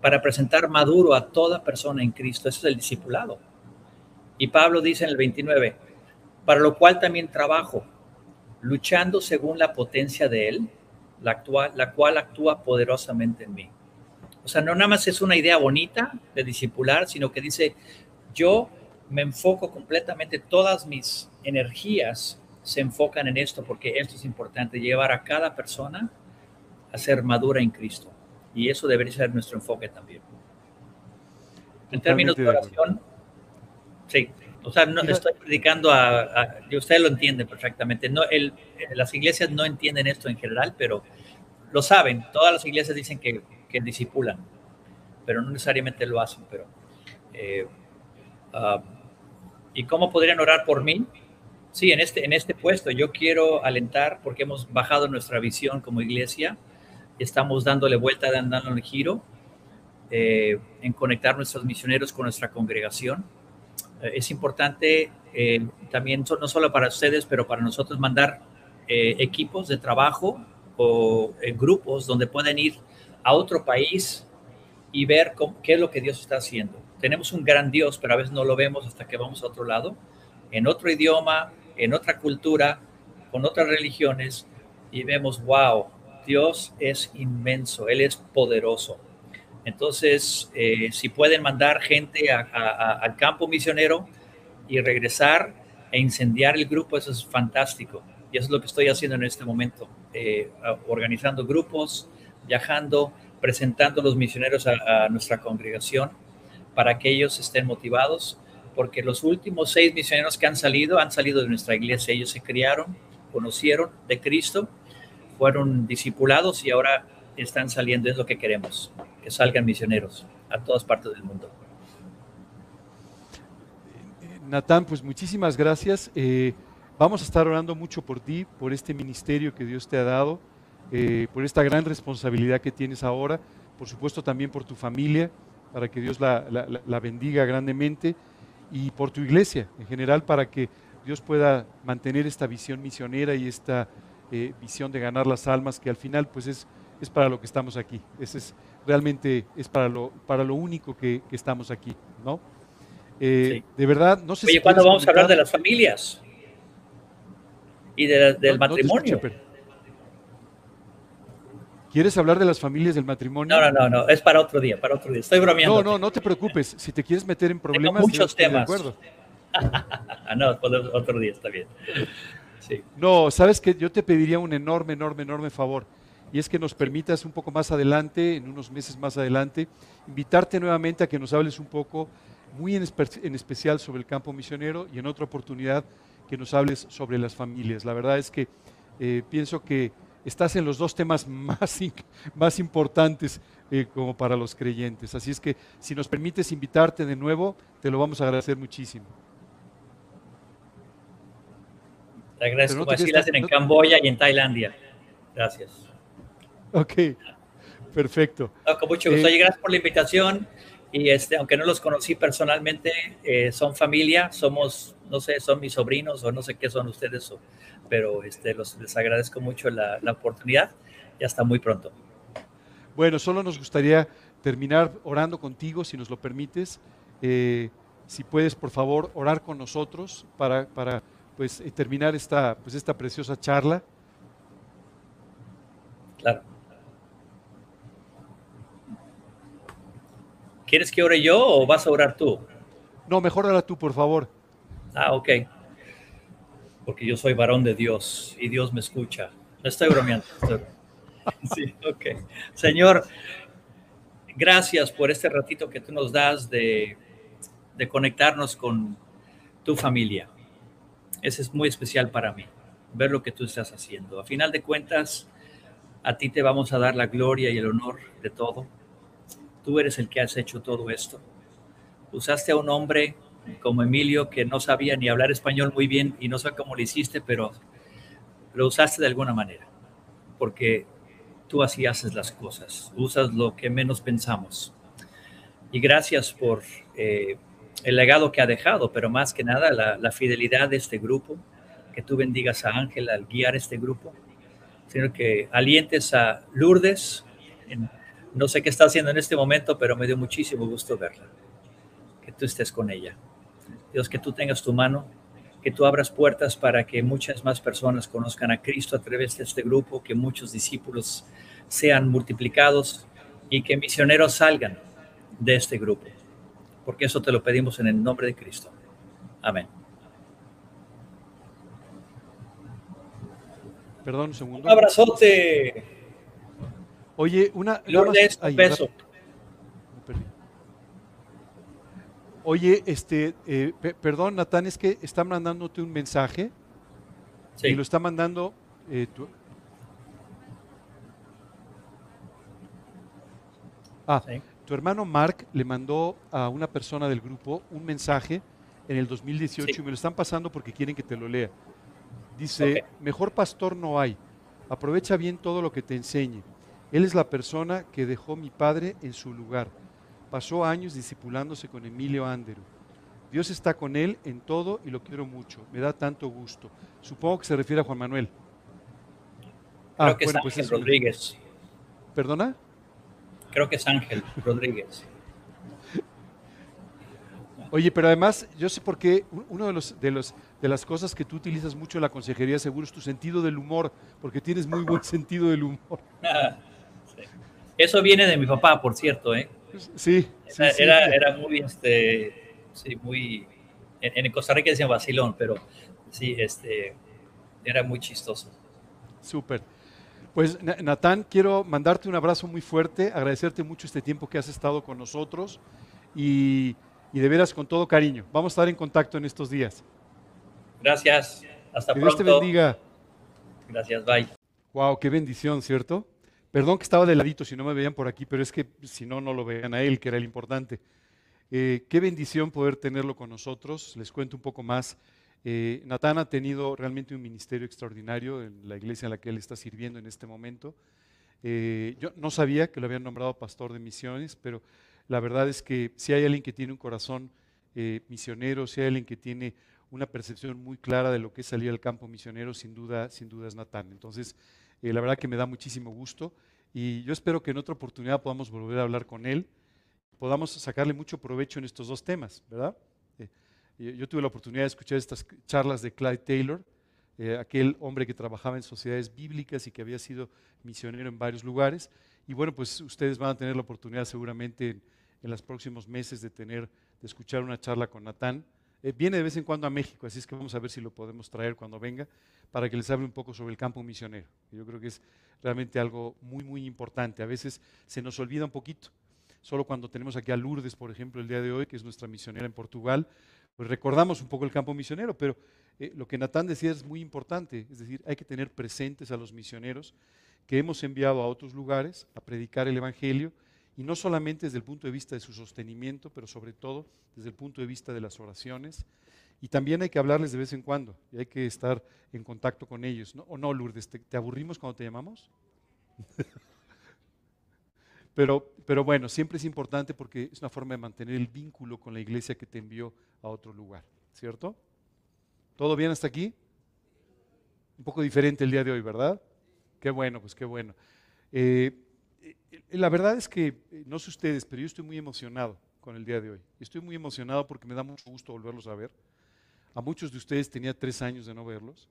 Speaker 2: Para presentar maduro a toda persona en Cristo. Eso es el discipulado. Y Pablo dice en el 29, para lo cual también trabajo, luchando según la potencia de Él, la, actual, la cual actúa poderosamente en mí. O sea, no nada más es una idea bonita de discipular, sino que dice, yo me enfoco completamente, todas mis energías se enfocan en esto, porque esto es importante, llevar a cada persona a ser madura en Cristo. Y eso debería ser nuestro enfoque también. En términos de oración, sí, o sea, no estoy predicando a, a usted lo entiende perfectamente. No, el, las iglesias no entienden esto en general, pero lo saben. Todas las iglesias dicen que, que disipulan, pero no necesariamente lo hacen. Pero eh, Ah, ¿Y cómo podrían orar por mí? Sí, en este, en este puesto yo quiero alentar porque hemos bajado nuestra visión como iglesia y estamos dándole vuelta, dando el giro eh, en conectar nuestros misioneros con nuestra congregación. Eh, es importante eh, también, no solo para ustedes, pero para nosotros mandar equipos de trabajo o grupos donde pueden ir a otro país y ver qué es lo que Dios está haciendo tenemos un gran Dios, pero a veces no lo vemos hasta que vamos a otro lado, en otro idioma, en otra cultura, con otras religiones, y vemos, wow, Dios es inmenso, Él es poderoso. Entonces, eh, si pueden mandar gente al campo misionero y regresar e incendiar el grupo, eso es fantástico. Y eso es lo que estoy haciendo en este momento, eh, organizando grupos, viajando, presentando a los misioneros a nuestra congregación para que ellos estén motivados, porque los últimos seis misioneros que han salido han salido de nuestra iglesia. Ellos se criaron, conocieron de Cristo, fueron discipulados y ahora están saliendo. Es lo que queremos, que salgan misioneros a todas partes del mundo.
Speaker 1: Natán, pues muchísimas gracias. Eh, vamos a estar orando mucho por ti, por este ministerio que Dios te ha dado, eh, por esta gran responsabilidad que tienes ahora, por supuesto también por tu familia para que Dios la, bendiga grandemente y por tu iglesia en general para que Dios pueda mantener esta visión misionera y esta eh, visión de ganar las almas que al final pues es, es para lo que estamos aquí. Ese es realmente es para lo, para lo único que, estamos aquí, ¿no? Eh, de verdad, no sé
Speaker 2: Oye, ¿cuándo vamos a hablar de las familias? Y del matrimonio.
Speaker 1: ¿Quieres hablar de las familias del matrimonio?
Speaker 2: No, no, no, no, es para otro día, para otro día. Estoy bromeando.
Speaker 1: No, no, no te preocupes. Si te quieres meter en problemas,
Speaker 2: muchos temas. De acuerdo. (laughs) no, otro día está bien.
Speaker 1: Sí. No, sabes que yo te pediría un enorme, enorme, enorme favor. Y es que nos permitas un poco más adelante, en unos meses más adelante, invitarte nuevamente a que nos hables un poco, muy en, especial sobre el campo misionero y en otra oportunidad que nos hables sobre las familias. La verdad es que eh, pienso que estás en los dos temas (laughs) más, más importantes eh, como para los creyentes. Así es que si nos permites invitarte de nuevo, te lo vamos a agradecer muchísimo.
Speaker 2: Te agradezco. No Así lo hacen en Camboya y en Tailandia. Gracias.
Speaker 1: Ok, perfecto.
Speaker 2: con mucho gusto. Eh, gracias por la invitación. Y este, aunque no los conocí personalmente, eh, son familia, somos, no sé, son mis sobrinos o no sé qué son ustedes, pero este, los, les agradezco mucho la, la oportunidad y hasta muy pronto.
Speaker 1: Bueno, solo nos gustaría terminar orando contigo, si nos lo permites. Eh, si puedes, por favor, orar con nosotros para, para pues, eh, terminar esta, pues, esta preciosa charla.
Speaker 2: Claro. ¿Quieres que ore yo o vas a orar tú?
Speaker 1: No, mejor ora tú, por favor.
Speaker 2: Ah, ok. Porque yo soy varón de Dios y Dios me escucha. No estoy bromeando. (laughs) Sí, ok. Señor, gracias por este ratito que tú nos das de, de conectarnos con tu familia. Ese es muy especial para mí. ver lo que tú estás haciendo. A final de cuentas, a ti te vamos a dar la gloria y el honor de todo. Tú eres el que has hecho todo esto. Usaste a un hombre como Emilio que no sabía ni hablar español muy bien y no sé cómo lo hiciste, pero lo usaste de alguna manera, porque tú así haces las cosas, usas lo que menos pensamos. Y gracias por eh, el legado que ha dejado, pero más que nada la, fidelidad de este grupo, que tú bendigas a Ángel al guiar este grupo, sino que alientes a Lourdes. No sé qué está haciendo en este momento, pero me dio muchísimo gusto verla. Que tú estés con ella. Dios, que tú tengas tu mano, que tú abras puertas para que muchas más personas conozcan a Cristo a través de este grupo, que muchos discípulos sean multiplicados y que misioneros salgan de este grupo. Porque eso te lo pedimos en el nombre de Cristo. Amén.
Speaker 1: Perdón un segundo.
Speaker 2: Un abrazote.
Speaker 1: Oye, una.
Speaker 2: Lourdes, beso.
Speaker 1: Oye, este, eh, perdón, Natán, es que está mandándote un mensaje y lo está mandando eh, tu... Ah, tu hermano Mark le mandó a una persona del grupo un mensaje en el 2018 y me lo están pasando porque quieren que te lo lea. Dice, mejor pastor no hay, aprovecha bien todo lo que te enseñe. Él es la persona que dejó mi padre en su lugar Pasó años discipulándose con Emilio Andero. Dios está con él en todo y lo quiero mucho. Me da tanto gusto. Supongo que se refiere a Juan Manuel.
Speaker 2: Creo ah, que es pues Ángel Rodríguez.
Speaker 1: ¿Perdona?
Speaker 2: Creo que es Ángel Rodríguez. (laughs)
Speaker 1: Oye, pero además, yo sé por qué uno de los, de los de las cosas que tú utilizas mucho en la consejería seguro es tu sentido del humor, porque tienes muy buen sentido del humor. (laughs)
Speaker 2: Eso viene de mi papá, por cierto, ¿eh?
Speaker 1: Sí.
Speaker 2: Era, era, muy, este, sí, muy, en, Costa Rica decían vacilón, pero sí, este, era muy chistoso.
Speaker 1: Súper. Pues Natán, quiero mandarte un abrazo muy fuerte, agradecerte mucho este tiempo que has estado con nosotros y, y de veras con todo cariño. Vamos a estar en contacto en estos días.
Speaker 2: Gracias. Hasta
Speaker 1: que
Speaker 2: pronto.
Speaker 1: Dios te bendiga.
Speaker 2: Gracias, bye.
Speaker 1: Wow, qué bendición, ¿cierto? Perdón que estaba de ladito si no me veían por aquí, pero es que si no, no lo veían a él, que era el importante. Eh, qué bendición poder tenerlo con nosotros. Les cuento un poco más. Eh, Natán ha tenido realmente un ministerio extraordinario en la iglesia en la que él está sirviendo en este momento. Eh, yo no sabía que lo habían nombrado pastor de misiones, pero la verdad es que si hay alguien que tiene un corazón misionero, si hay alguien que tiene una percepción muy clara de lo que es salir al campo misionero, sin duda, sin duda es Natán. Entonces, eh, la verdad que me da muchísimo gusto y yo espero que en otra oportunidad podamos volver a hablar con él, podamos sacarle mucho provecho en estos dos temas, ¿verdad? Eh, yo tuve la oportunidad de escuchar estas charlas de Clyde Taylor, eh, aquel hombre que trabajaba en sociedades bíblicas y que había sido misionero en varios lugares. Y bueno, pues ustedes van a tener la oportunidad seguramente en, los próximos meses de tener, de escuchar una charla con Natán. Viene de vez en cuando a México, así es que vamos a ver si lo podemos traer cuando venga para que les hable un poco sobre el campo misionero. Yo creo que es realmente algo muy, muy importante. A veces se nos olvida un poquito. Solo cuando tenemos aquí a Lourdes, por ejemplo, el día de hoy, que es nuestra misionera en Portugal, pues recordamos un poco el campo misionero, pero eh, lo que Natán decía es muy importante, es decir, hay que tener presentes a los misioneros que hemos enviado a otros lugares a predicar el Evangelio, y no solamente desde el punto de vista de su sostenimiento, pero sobre todo desde el punto de vista de las oraciones, y también hay que hablarles de vez en cuando y hay que estar en contacto con ellos. ¿no? ¿O no, Lourdes? ¿Te, aburrimos cuando te llamamos? (laughs) pero, pero bueno, siempre es importante porque es una forma de mantener el vínculo con la iglesia que te envió a otro lugar, ¿cierto? ¿Todo bien hasta aquí? Un poco diferente el día de hoy, ¿verdad? Qué bueno, pues qué bueno. Eh, la verdad es que, eh, no sé ustedes, pero yo estoy muy emocionado con el día de hoy. Estoy muy emocionado porque me da mucho gusto volverlos a ver. A muchos de ustedes tenía tres años de no verlos.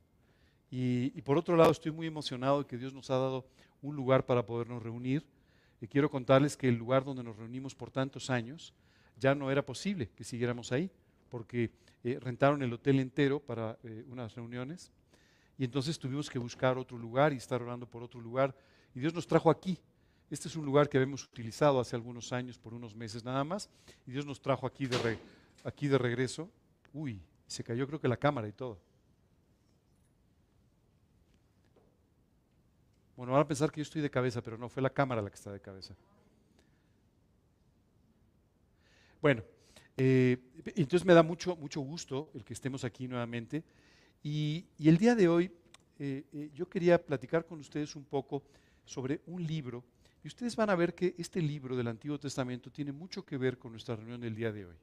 Speaker 1: Y, por otro lado, estoy muy emocionado de que Dios nos ha dado un lugar para podernos reunir. Y quiero contarles que el lugar donde nos reunimos por tantos años ya no era posible que siguiéramos ahí, porque eh, rentaron el hotel entero para eh, unas reuniones. Y entonces tuvimos que buscar otro lugar y estar orando por otro lugar. Y Dios nos trajo aquí. Este es un lugar que habíamos utilizado hace algunos años, por unos meses nada más. Y Dios nos trajo aquí de, aquí de regreso. Uy, se cayó creo que la cámara y todo. Bueno, van a pensar que yo estoy de cabeza, pero no, fue la cámara la que está de cabeza. Bueno, eh, entonces me da mucho, mucho gusto el que estemos aquí nuevamente. Y, el día de hoy eh, eh, yo quería platicar con ustedes un poco sobre un libro. Y ustedes van a ver que este libro del Antiguo Testamento tiene mucho que ver con nuestra reunión del día de hoy.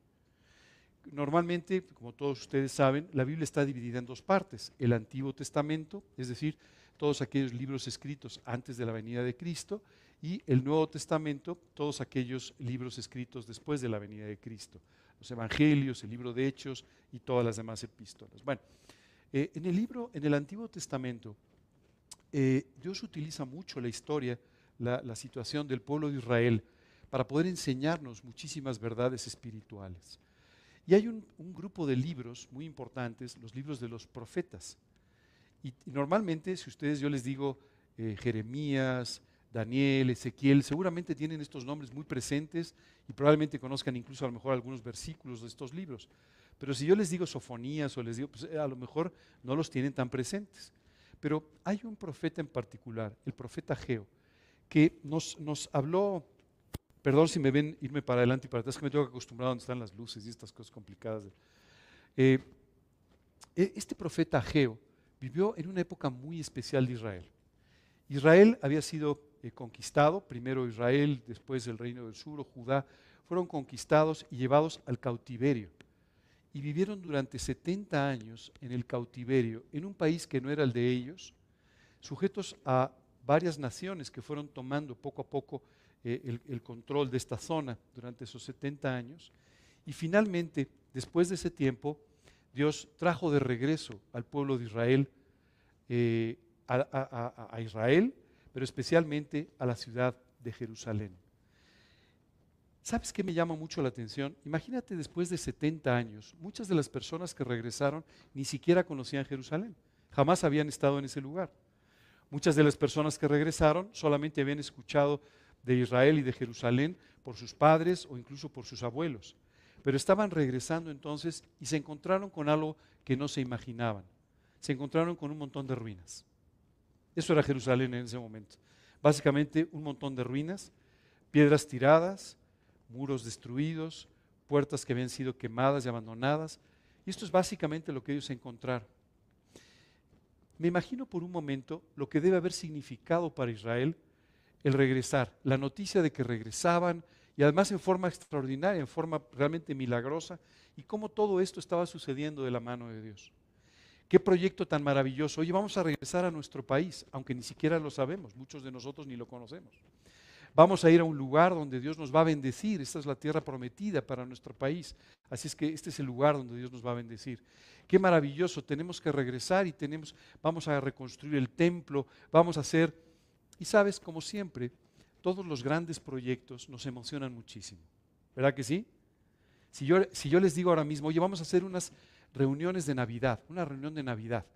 Speaker 1: Normalmente, como todos ustedes saben, la Biblia está dividida en dos partes. El Antiguo Testamento, es decir, todos aquellos libros escritos antes de la venida de Cristo, y el Nuevo Testamento, todos aquellos libros escritos después de la venida de Cristo. Los Evangelios, el libro de Hechos y todas las demás epístolas. Bueno, eh, en el libro, en el Antiguo Testamento, eh, Dios utiliza mucho la historia, la situación del pueblo de Israel para poder enseñarnos muchísimas verdades espirituales. Y hay un, grupo de libros muy importantes, los libros de los profetas. Y, normalmente, si ustedes yo les digo eh, Jeremías, Daniel, Ezequiel, seguramente tienen estos nombres muy presentes y probablemente conozcan incluso a lo mejor algunos versículos de estos libros. Pero si yo les digo Sofonías o les digo, pues a lo mejor no los tienen tan presentes. Pero hay un profeta en particular, el profeta Geo, que nos, nos habló Perdón si me ven irme para adelante y para atrás, que me tengo que acostumbrar a donde están las luces y estas cosas complicadas. Eh, e, este profeta Ageo vivió en una época muy especial de Israel. Israel había sido eh, conquistado, primero Israel, después el reino del sur o Judá, fueron conquistados y llevados al cautiverio. Y vivieron durante 70 años en el cautiverio, en un país que no era el de ellos, sujetos a varias naciones que fueron tomando poco a poco eh, el, control de esta zona durante esos 70 años. Y finalmente, después de ese tiempo, Dios trajo de regreso al pueblo de Israel, eh, a, Israel, pero especialmente a la ciudad de Jerusalén. ¿Sabes qué me llama mucho la atención? Imagínate después de 70 años, muchas de las personas que regresaron ni siquiera conocían Jerusalén, jamás habían estado en ese lugar. Muchas de las personas que regresaron solamente habían escuchado de Israel y de Jerusalén por sus padres o incluso por sus abuelos. Pero estaban regresando entonces y se encontraron con algo que no se imaginaban. Se encontraron con un montón de ruinas. Eso era Jerusalén en ese momento. Básicamente un montón de ruinas, piedras tiradas, muros destruidos, puertas que habían sido quemadas y abandonadas. Y esto es básicamente lo que ellos encontraron. Me imagino por un momento lo que debe haber significado para Israel el regresar, la noticia de que regresaban y además en forma extraordinaria, en forma realmente milagrosa, y cómo todo esto estaba sucediendo de la mano de Dios. Qué proyecto tan maravilloso. Oye, vamos a regresar a nuestro país, aunque ni siquiera lo sabemos, muchos de nosotros ni lo conocemos. Vamos a ir a un lugar donde Dios nos va a bendecir. Esta es la tierra prometida para nuestro país. Así es que este es el lugar donde Dios nos va a bendecir. Qué maravilloso. Tenemos que regresar y tenemos, vamos a reconstruir el templo, vamos a hacer y sabes, como siempre, todos los grandes proyectos nos emocionan muchísimo. ¿Verdad que sí? Si yo, si yo les digo ahora mismo, oye, vamos a hacer unas reuniones de Navidad, una reunión de Navidad.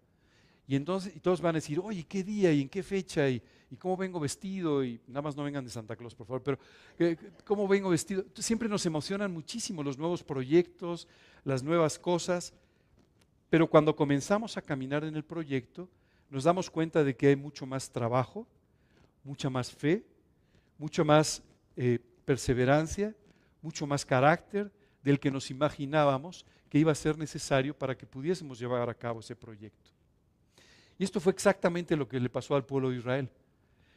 Speaker 1: Y entonces y todos van a decir, oye, ¿qué día y en qué fecha y, cómo vengo vestido? Y nada más no vengan de Santa Claus, por favor, pero eh, ¿cómo vengo vestido? Siempre nos emocionan muchísimo los nuevos proyectos, las nuevas cosas, pero cuando comenzamos a caminar en el proyecto, nos damos cuenta de que hay mucho más trabajo, mucha más fe, mucho más eh, perseverancia, mucho más carácter del que nos imaginábamos que iba a ser necesario para que pudiésemos llevar a cabo ese proyecto. Y esto fue exactamente lo que le pasó al pueblo de Israel.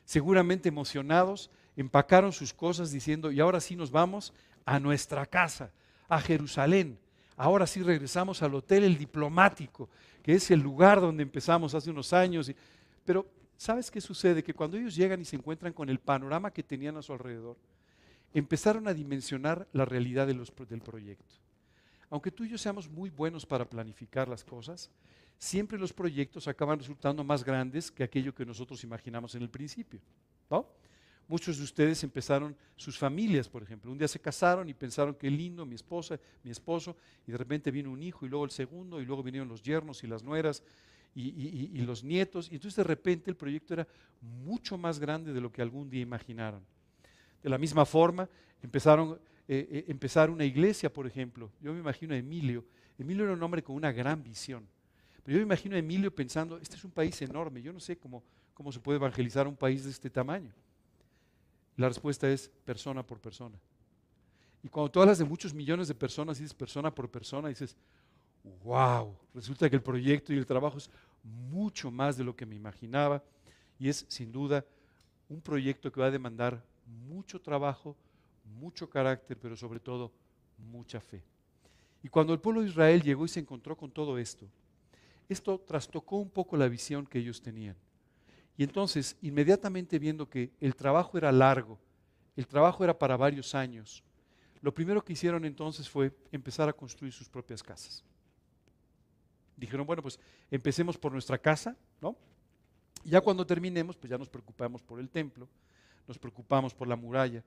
Speaker 1: Seguramente emocionados, empacaron sus cosas diciendo, y ahora sí nos vamos a nuestra casa, a Jerusalén. Ahora sí regresamos al hotel El Diplomático, que es el lugar donde empezamos hace unos años. Pero ¿Sabes qué sucede? Que cuando ellos llegan y se encuentran con el panorama que tenían a su alrededor, empezaron a dimensionar la realidad del proyecto. Aunque tú y yo seamos muy buenos para planificar las cosas, siempre los proyectos acaban resultando más grandes que aquello que nosotros imaginamos en el principio. Muchos de ustedes empezaron sus familias, por ejemplo. Un día se casaron y pensaron que lindo, mi esposa, mi esposo, y de repente vino un hijo y luego el segundo, y luego vinieron los yernos y las nueras, y, los nietos. Y entonces de repente el proyecto era mucho más grande de lo que algún día imaginaron. De la misma forma, empezaron, eh, eh, empezar una iglesia, por ejemplo. Yo me imagino a Emilio. Emilio era un hombre con una gran visión. Pero yo me imagino a Emilio pensando, este es un país enorme, yo no sé cómo, cómo se puede evangelizar un país de este tamaño. La respuesta es persona por persona. Y cuando tú hablas de muchos millones de personas y dices persona por persona, dices, wow, resulta que el proyecto y el trabajo es mucho más de lo que me imaginaba y es sin duda un proyecto que va a demandar mucho trabajo, mucho carácter, pero sobre todo mucha fe. Y cuando el pueblo de Israel llegó y se encontró con todo esto, esto trastocó un poco la visión que ellos tenían. Y entonces, inmediatamente viendo que el trabajo era largo, el trabajo era para varios años, lo primero que hicieron entonces fue empezar a construir sus propias casas. Dijeron, bueno, pues empecemos por nuestra casa, ¿no? Ya cuando terminemos, pues ya nos preocupamos por el templo, nos preocupamos por la muralla.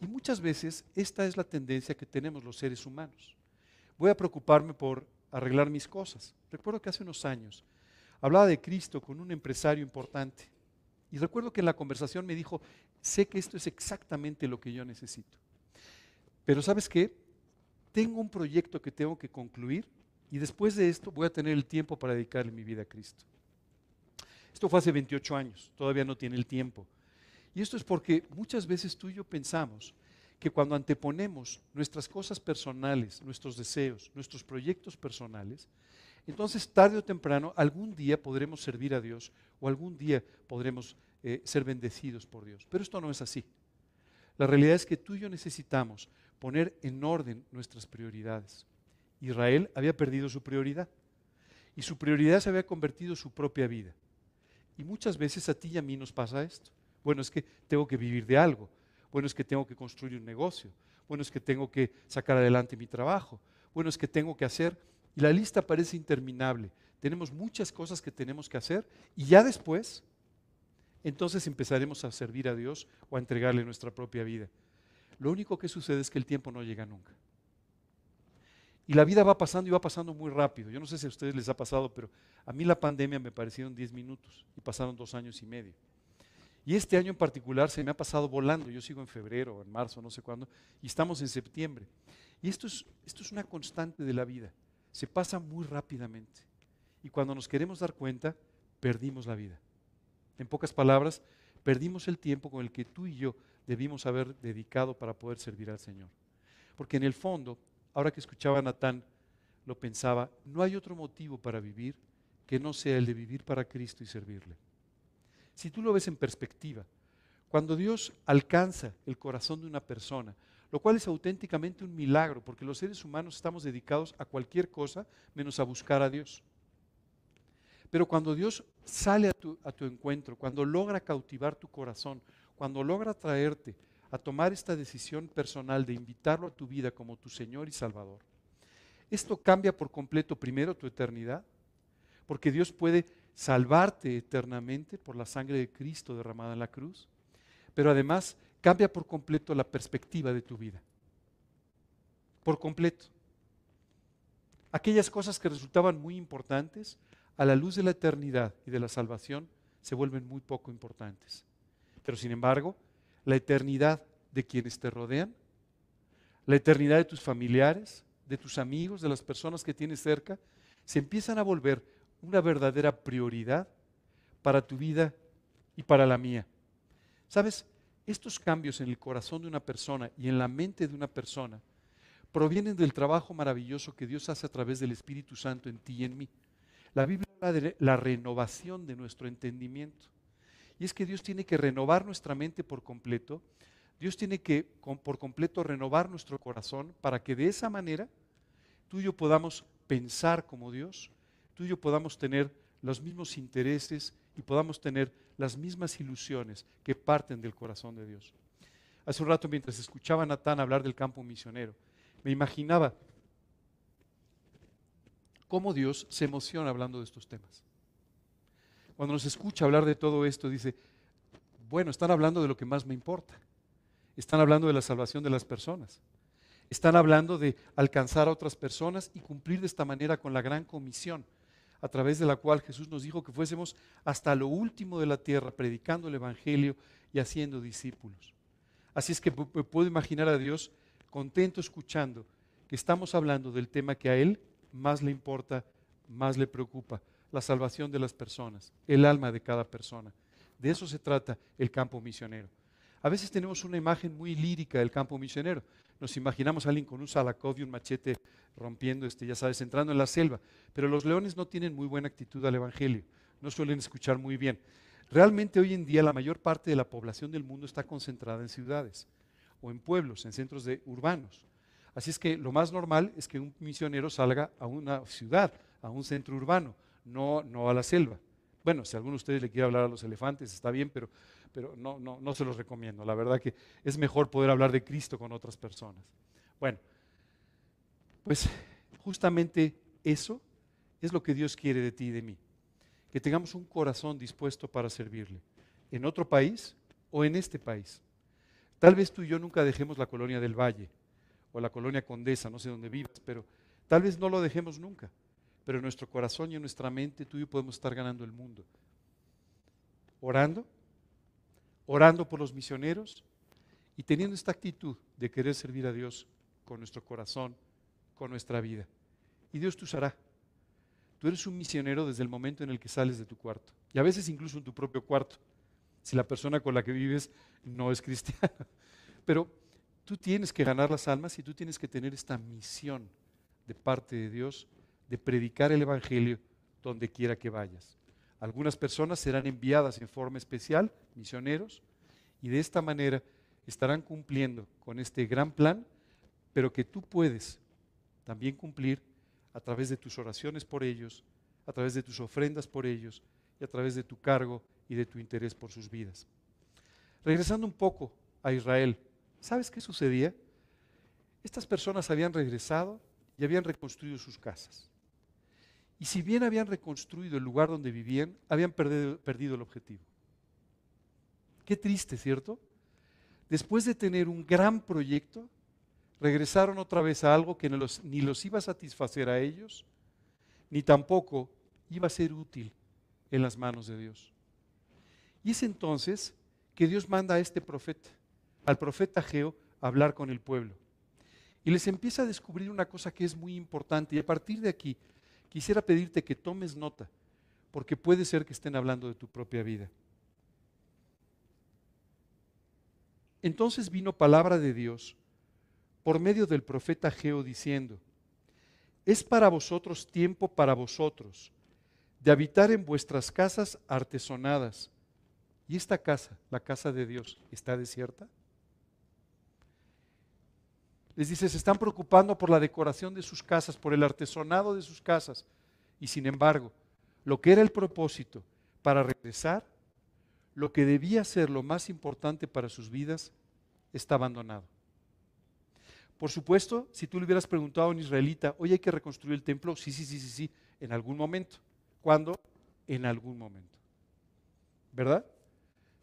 Speaker 1: Y muchas veces esta es la tendencia que tenemos los seres humanos. Voy a preocuparme por arreglar mis cosas. Recuerdo que hace unos años hablaba de Cristo con un empresario importante. Y recuerdo que en la conversación me dijo, sé que esto es exactamente lo que yo necesito. Pero sabes qué? Tengo un proyecto que tengo que concluir y después de esto voy a tener el tiempo para dedicarle mi vida a Cristo. Esto fue hace 28 años, todavía no tiene el tiempo. Y esto es porque muchas veces tú y yo pensamos que cuando anteponemos nuestras cosas personales, nuestros deseos, nuestros proyectos personales, entonces tarde o temprano algún día podremos servir a Dios o algún día podremos eh, ser bendecidos por Dios. Pero esto no es así. La realidad es que tú y yo necesitamos poner en orden nuestras prioridades. Israel había perdido su prioridad y su prioridad se había convertido en su propia vida. Y muchas veces a ti y a mí nos pasa esto. Bueno, es que tengo que vivir de algo. Bueno, es que tengo que construir un negocio. Bueno, es que tengo que sacar adelante mi trabajo. Bueno, es que tengo que hacer. Y la lista parece interminable. Tenemos muchas cosas que tenemos que hacer y ya después, entonces empezaremos a servir a Dios o a entregarle nuestra propia vida. Lo único que sucede es que el tiempo no llega nunca. Y la vida va pasando y va pasando muy rápido. Yo no sé si a ustedes les ha pasado, pero a mí la pandemia me parecieron 10 minutos y pasaron dos años y medio. Y este año en particular se me ha pasado volando. Yo sigo en febrero, en marzo, no sé cuándo, y estamos en septiembre. Y esto es, esto es una constante de la vida. Se pasa muy rápidamente. Y cuando nos queremos dar cuenta, perdimos la vida. En pocas palabras, perdimos el tiempo con el que tú y yo debimos haber dedicado para poder servir al Señor. Porque en el fondo, ahora que escuchaba a Natán, lo pensaba, no hay otro motivo para vivir que no sea el de vivir para Cristo y servirle. Si tú lo ves en perspectiva, cuando Dios alcanza el corazón de una persona, lo cual es auténticamente un milagro, porque los seres humanos estamos dedicados a cualquier cosa menos a buscar a Dios. Pero cuando Dios sale a tu, encuentro, cuando logra cautivar tu corazón, cuando logra traerte a tomar esta decisión personal de invitarlo a tu vida como tu Señor y Salvador, esto cambia por completo primero tu eternidad, porque Dios puede salvarte eternamente por la sangre de Cristo derramada en la cruz, pero además cambia por completo la perspectiva de tu vida. Por completo. Aquellas cosas que resultaban muy importantes, a la luz de la eternidad y de la salvación, se vuelven muy poco importantes. Pero sin embargo, la eternidad de quienes te rodean, la eternidad de tus familiares, de tus amigos, de las personas que tienes cerca, se empiezan a volver una verdadera prioridad para tu vida y para la mía. ¿Sabes? Estos cambios en el corazón de una persona y en la mente de una persona provienen del trabajo maravilloso que Dios hace a través del Espíritu Santo en ti y en mí. La Biblia habla de la renovación de nuestro entendimiento. Y es que Dios tiene que renovar nuestra mente por completo. Dios tiene que por completo renovar nuestro corazón para que de esa manera tú y yo podamos pensar como Dios, tú y yo podamos tener los mismos intereses y podamos tener las mismas ilusiones que parten del corazón de Dios. Hace un rato mientras escuchaba a Natán hablar del campo misionero, me imaginaba cómo Dios se emociona hablando de estos temas cuando nos escucha hablar de todo esto, dice, bueno, están hablando de lo que más me importa. Están hablando de la salvación de las personas. Están hablando de alcanzar a otras personas y cumplir de esta manera con la gran comisión, a través de la cual Jesús nos dijo que fuésemos hasta lo último de la tierra, predicando el Evangelio y haciendo discípulos. Así es que puedo imaginar a Dios contento escuchando que estamos hablando del tema que a Él más le importa, más le preocupa, la salvación de las personas, el alma de cada persona. De eso se trata el campo misionero. A veces tenemos una imagen muy lírica del campo misionero. Nos imaginamos a alguien con un salacov y un machete rompiendo, este, ya sabes, entrando en la selva. Pero los leones no tienen muy buena actitud al Evangelio, no suelen escuchar muy bien. Realmente hoy en día la mayor parte de la población del mundo está concentrada en ciudades o en pueblos, en centros de, urbanos. Así es que lo más normal es que un misionero salga a una ciudad, a un centro urbano, no, no a la selva. Bueno, si alguno de ustedes le quiere hablar a los elefantes, está bien, pero, pero no, no, no se los recomiendo. La verdad que es mejor poder hablar de Cristo con otras personas. Bueno, pues justamente eso es lo que Dios quiere de ti y de mí. Que tengamos un corazón dispuesto para servirle, en otro país o en este país. Tal vez tú y yo nunca dejemos la colonia del Valle o la colonia Condesa, no sé dónde vivas, pero tal vez no lo dejemos nunca. Pero en nuestro corazón y en nuestra mente tú y yo podemos estar ganando el mundo. Orando, orando por los misioneros y teniendo esta actitud de querer servir a Dios con nuestro corazón, con nuestra vida. Y Dios te usará. Tú eres un misionero desde el momento en el que sales de tu cuarto. Y a veces incluso en tu propio cuarto, si la persona con la que vives no es cristiana. (laughs) Pero tú tienes que ganar las almas y tú tienes que tener esta misión de parte de Dios de predicar el Evangelio donde quiera que vayas. Algunas personas serán enviadas en forma especial, misioneros, y de esta manera estarán cumpliendo con este gran plan, pero que tú puedes también cumplir a través de tus oraciones por ellos, a través de tus ofrendas por ellos y a través de tu cargo y de tu interés por sus vidas. Regresando un poco a Israel, ¿sabes qué sucedía? Estas personas habían regresado y habían reconstruido sus casas. Y si bien habían reconstruido el lugar donde vivían, habían perdido, el objetivo. Qué triste, ¿cierto? Después de tener un gran proyecto, regresaron otra vez a algo que ni los iba a satisfacer a ellos, ni tampoco iba a ser útil en las manos de Dios. Y es entonces que Dios manda a este profeta, al profeta Geo, a hablar con el pueblo. Y les empieza a descubrir una cosa que es muy importante. Y a partir de aquí, quisiera pedirte que tomes nota, porque puede ser que estén hablando de tu propia vida. Entonces vino palabra de Dios por medio del profeta Geo diciendo, es para vosotros tiempo para vosotros de habitar en vuestras casas artesonadas. ¿Y esta casa, la casa de Dios, está desierta? Les dice, se están preocupando por la decoración de sus casas, por el artesonado de sus casas. Y sin embargo, lo que era el propósito para regresar, lo que debía ser lo más importante para sus vidas, está abandonado. Por supuesto, si tú le hubieras preguntado a un israelita, oye, hay que reconstruir el templo, sí, sí, sí, sí, sí, en algún momento. ¿Cuándo? En algún momento. ¿Verdad?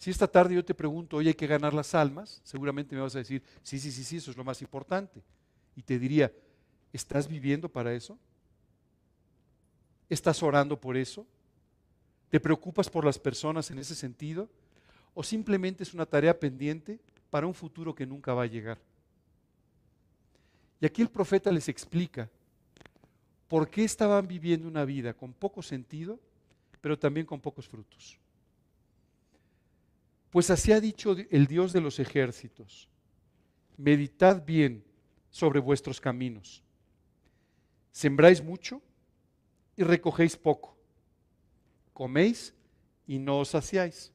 Speaker 1: Si esta tarde yo te pregunto, oye, hay que ganar las almas, seguramente me vas a decir, sí, sí, sí, sí, eso es lo más importante. Y te diría, ¿estás viviendo para eso? ¿Estás orando por eso? ¿Te preocupas por las personas en ese sentido? ¿O simplemente es una tarea pendiente para un futuro que nunca va a llegar? Y aquí el profeta les explica por qué estaban viviendo una vida con poco sentido, pero también con pocos frutos. Pues así ha dicho el Dios de los ejércitos, meditad bien sobre vuestros caminos. Sembráis mucho y recogéis poco. Coméis y no os saciáis.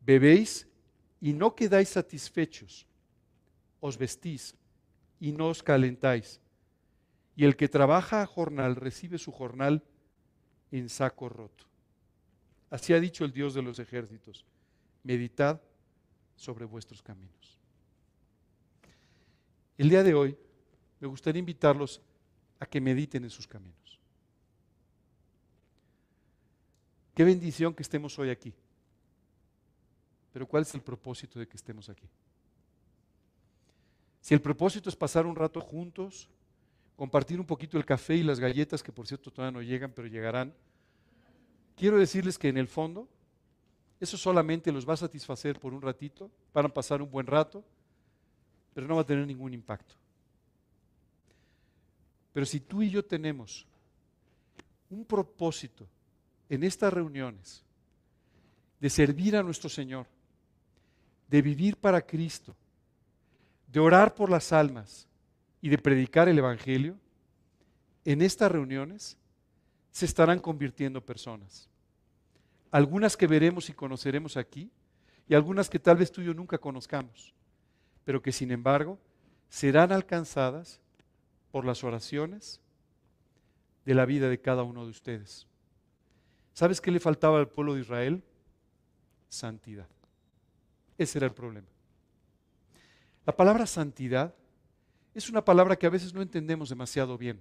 Speaker 1: Bebéis y no quedáis satisfechos. Os vestís y no os calentáis. Y el que trabaja a jornal recibe su jornal en saco roto. Así ha dicho el Dios de los ejércitos. Meditad sobre vuestros caminos. El día de hoy me gustaría invitarlos a que mediten en sus caminos. Qué bendición que estemos hoy aquí. Pero ¿cuál es el propósito de que estemos aquí? Si el propósito es pasar un rato juntos, compartir un poquito el café y las galletas, que por cierto todavía no llegan, pero llegarán, quiero decirles que en el fondo, eso solamente los va a satisfacer por un ratito, van a pasar un buen rato, pero no va a tener ningún impacto. Pero si tú y yo tenemos un propósito en estas reuniones de servir a nuestro Señor, de vivir para Cristo, de orar por las almas y de predicar el Evangelio, en estas reuniones se estarán convirtiendo personas. Algunas que veremos y conoceremos aquí y algunas que tal vez tú y yo nunca conozcamos, pero que sin embargo serán alcanzadas por las oraciones de la vida de cada uno de ustedes. ¿Sabes qué le faltaba al pueblo de Israel? Santidad. Ese era el problema. La palabra santidad es una palabra que a veces no entendemos demasiado bien.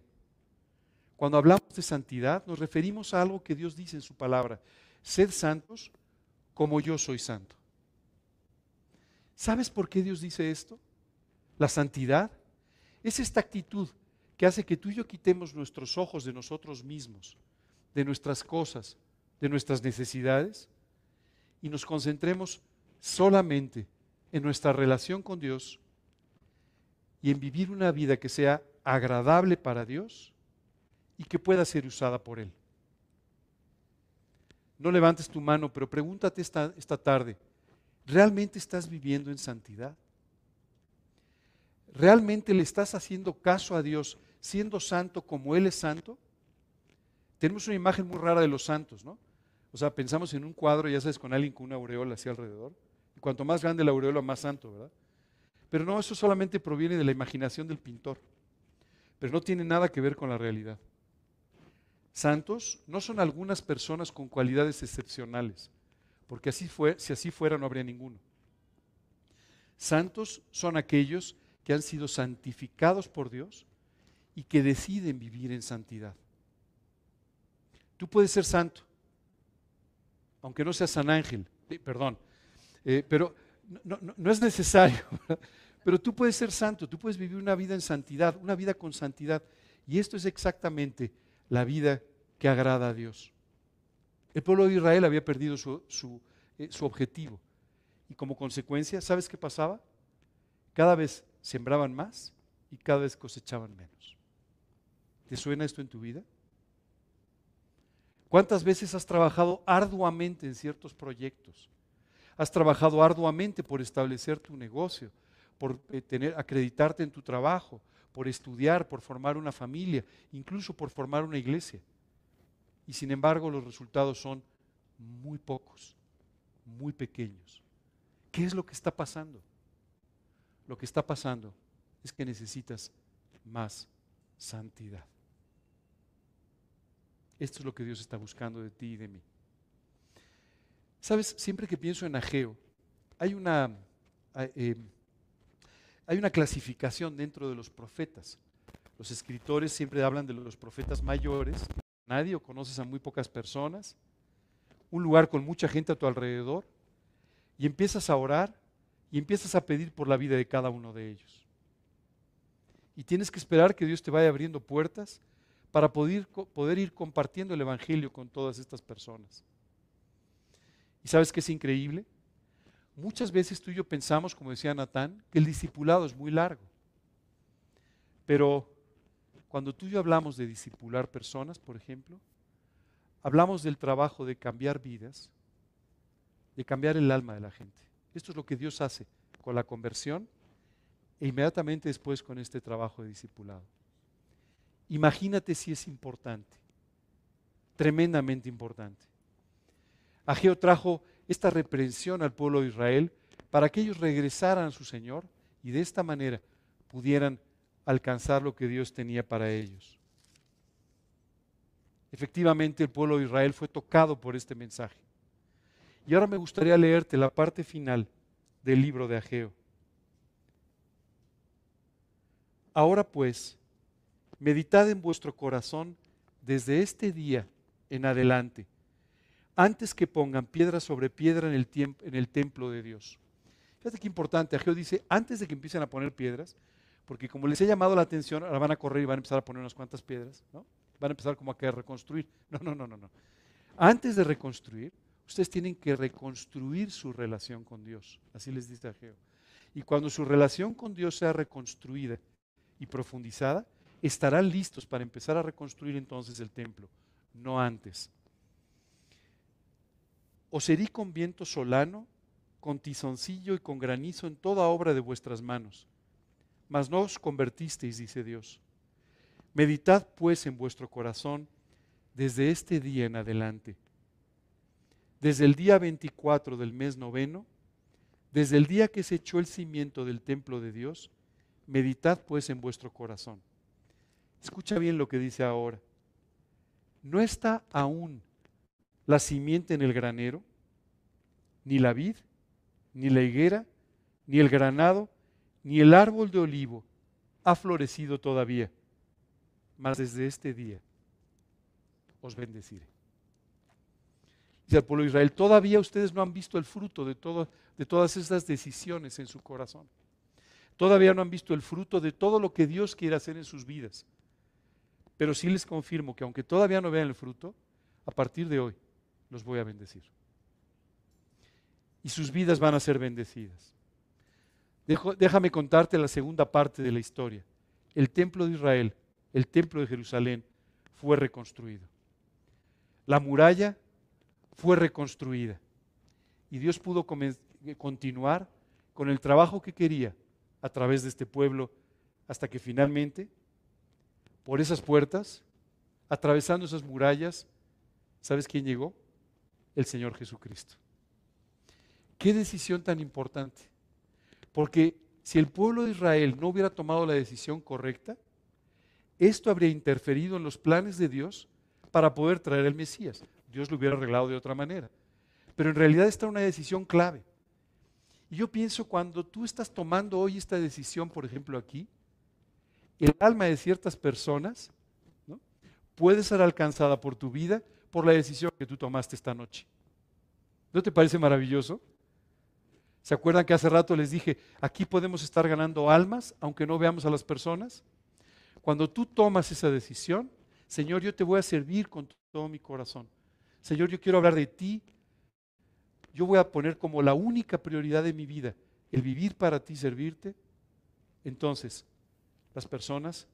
Speaker 1: Cuando hablamos de santidad nos referimos a algo que Dios dice en su palabra. Sed santos como yo soy santo. ¿Sabes por qué Dios dice esto? La santidad es esta actitud que hace que tú y yo quitemos nuestros ojos de nosotros mismos, de nuestras cosas, de nuestras necesidades y nos concentremos solamente en nuestra relación con Dios y en vivir una vida que sea agradable para Dios y que pueda ser usada por Él. No levantes tu mano, pero pregúntate esta, esta tarde, ¿realmente estás viviendo en santidad? ¿Realmente le estás haciendo caso a Dios siendo santo como Él es santo? Tenemos una imagen muy rara de los santos, ¿no? O sea, pensamos en un cuadro, ya sabes, con alguien con una aureola así alrededor. Y cuanto más grande la aureola, más santo, ¿verdad? Pero no, eso solamente proviene de la imaginación del pintor. Pero no tiene nada que ver con la realidad. Santos no son algunas personas con cualidades excepcionales, porque así fue, si así fuera no habría ninguno. Santos son aquellos que han sido santificados por Dios y que deciden vivir en santidad. Tú puedes ser santo, aunque no seas San Ángel, perdón, eh, pero no, no es necesario. (laughs) Pero tú puedes ser santo, tú puedes vivir una vida en santidad, una vida con santidad. Y esto es exactamente la vida que agrada a Dios. El pueblo de Israel había perdido su, eh, su objetivo. Y como consecuencia, ¿sabes qué pasaba? Cada vez sembraban más y cada vez cosechaban menos. ¿Te suena esto en tu vida? ¿Cuántas veces has trabajado arduamente en ciertos proyectos? Has trabajado arduamente por establecer tu negocio, por eh, tener, acreditarte en tu trabajo, por estudiar, por formar una familia, incluso por formar una iglesia. Y sin embargo los resultados son muy pocos, muy pequeños. ¿Qué es lo que está pasando? Lo que está pasando es que necesitas más santidad. Esto es lo que Dios está buscando de ti y de mí. Sabes, siempre que pienso en Ageo, hay una, eh, hay una clasificación dentro de los profetas. Los escritores siempre hablan de los profetas mayores, nadie o conoces a muy pocas personas, un lugar con mucha gente a tu alrededor, y empiezas a orar y empiezas a pedir por la vida de cada uno de ellos. Y tienes que esperar que Dios te vaya abriendo puertas para poder, poder ir compartiendo el Evangelio con todas estas personas. ¿Y sabes qué es increíble? Muchas veces tú y yo pensamos, como decía Natán, que el discipulado es muy largo. Pero cuando tú y yo hablamos de discipular personas, por ejemplo, hablamos del trabajo de cambiar vidas, de cambiar el alma de la gente. Esto es lo que Dios hace con la conversión e inmediatamente después con este trabajo de discipulado. Imagínate si es importante, tremendamente importante. Ageo trajo esta reprensión al pueblo de Israel para que ellos regresaran a su Señor y de esta manera pudieran alcanzar lo que Dios tenía para ellos. Efectivamente, el pueblo de Israel fue tocado por este mensaje. Y ahora me gustaría leerte la parte final del libro de Ageo. Ahora pues, meditad en vuestro corazón desde este día en adelante, antes que pongan piedra sobre piedra en el, templo de Dios. Fíjate qué importante, Ageo dice, antes de que empiecen a poner piedras, porque como les he llamado la atención, ahora van a correr y van a empezar a poner unas cuantas piedras, ¿no? Van a empezar como a querer reconstruir. (laughs) No, no, no, no, no. Antes de reconstruir, ustedes tienen que reconstruir su relación con Dios. Así les dice Ageo. Y cuando su relación con Dios sea reconstruida y profundizada, estarán listos para empezar a reconstruir entonces el templo, no antes. os herí con viento solano, con tizoncillo y con granizo en toda obra de vuestras manos. Mas no os convertisteis, dice Dios. Meditad pues en vuestro corazón desde este día en adelante. Desde el día 24 del mes noveno, desde el día que se echó el cimiento del templo de Dios, meditad pues en vuestro corazón. Escucha bien lo que dice ahora. ¿No está aún la simiente en el granero? Ni la vid, ni la higuera, ni el granado, ni el árbol de olivo ha florecido todavía. Mas desde este día os bendeciré. Dice al pueblo de Israel, todavía ustedes no han visto el fruto de, de todas esas decisiones en su corazón. Todavía no han visto el fruto de todo lo que Dios quiere hacer en sus vidas. Pero sí les confirmo que aunque todavía no vean el fruto, a partir de hoy los voy a bendecir. Y sus vidas van a ser bendecidas. Déjame contarte la segunda parte de la historia. El templo de Israel, el templo de Jerusalén, fue reconstruido. La muralla fue reconstruida. Y Dios pudo continuar con el trabajo que quería a través de este pueblo hasta que finalmente por esas puertas, atravesando esas murallas, ¿sabes quién llegó? El Señor Jesucristo. Qué decisión tan importante. Porque si el pueblo de Israel no hubiera tomado la decisión correcta, esto habría interferido en los planes de Dios para poder traer el Mesías. Dios lo hubiera arreglado de otra manera. Pero en realidad está una decisión clave. Y yo pienso cuando tú estás tomando hoy esta decisión, por ejemplo aquí, el alma de ciertas personas puede ser alcanzada por tu vida por la decisión que tú tomaste esta noche. ¿No te parece maravilloso? ¿Se acuerdan que hace rato les dije, aquí podemos estar ganando almas aunque no veamos a las personas? Cuando tú tomas esa decisión, Señor, yo te voy a servir con todo mi corazón. Señor, yo quiero hablar de ti. Yo voy a poner como la única prioridad de mi vida el vivir para ti, servirte. Entonces, las personas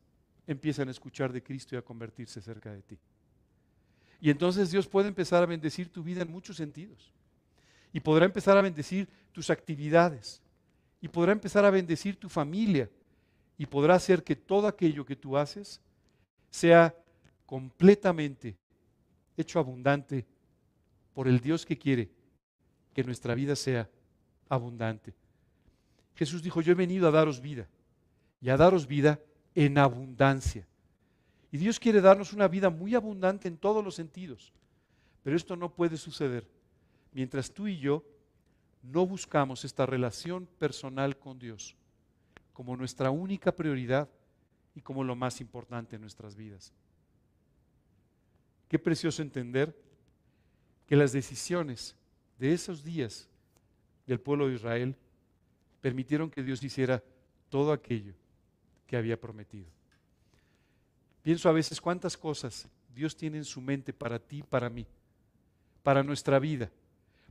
Speaker 1: empiezan a escuchar de Cristo y a convertirse cerca de ti. Y entonces Dios puede empezar a bendecir tu vida en muchos sentidos. Y podrá empezar a bendecir tus actividades. Y podrá empezar a bendecir tu familia. Y podrá hacer que todo aquello que tú haces sea completamente hecho abundante por el Dios que quiere que nuestra vida sea abundante. Jesús dijo, yo he venido a daros vida y a daros vida en abundancia. Y Dios quiere darnos una vida muy abundante en todos los sentidos. Pero esto no puede suceder mientras tú y yo no buscamos esta relación personal con Dios como nuestra única prioridad y como lo más importante en nuestras vidas. Qué precioso entender que las decisiones de esos días del pueblo de Israel permitieron que Dios hiciera todo aquello que había prometido. Pienso a veces cuántas cosas Dios tiene en su mente para ti, para mí, para nuestra vida.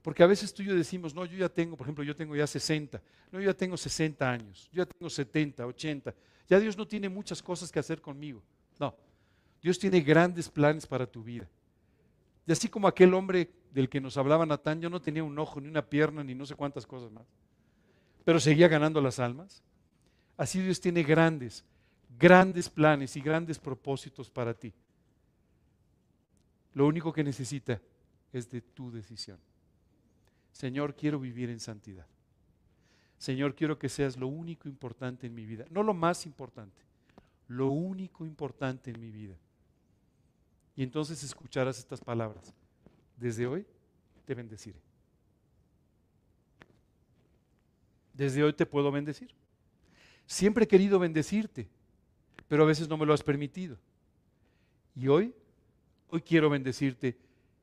Speaker 1: Porque a veces tú y yo decimos, no, yo ya tengo, por ejemplo, yo tengo ya 60, no, yo ya tengo 60 años, yo ya tengo 70, 80, ya Dios no tiene muchas cosas que hacer conmigo. No, Dios tiene grandes planes para tu vida. Y así como aquel hombre del que nos hablaba Natán, yo no tenía un ojo, ni una pierna, ni no sé cuántas cosas más, pero seguía ganando las almas. Así Dios tiene grandes, grandes planes y grandes propósitos para ti. Lo único que necesita es de tu decisión. Señor, quiero vivir en santidad. Señor, quiero que seas lo único importante en mi vida. No lo más importante, lo único importante en mi vida. Y entonces escucharás estas palabras. Desde hoy te bendeciré. Desde hoy te puedo bendecir. Siempre he querido bendecirte, pero a veces no me lo has permitido. Y hoy, hoy quiero bendecirte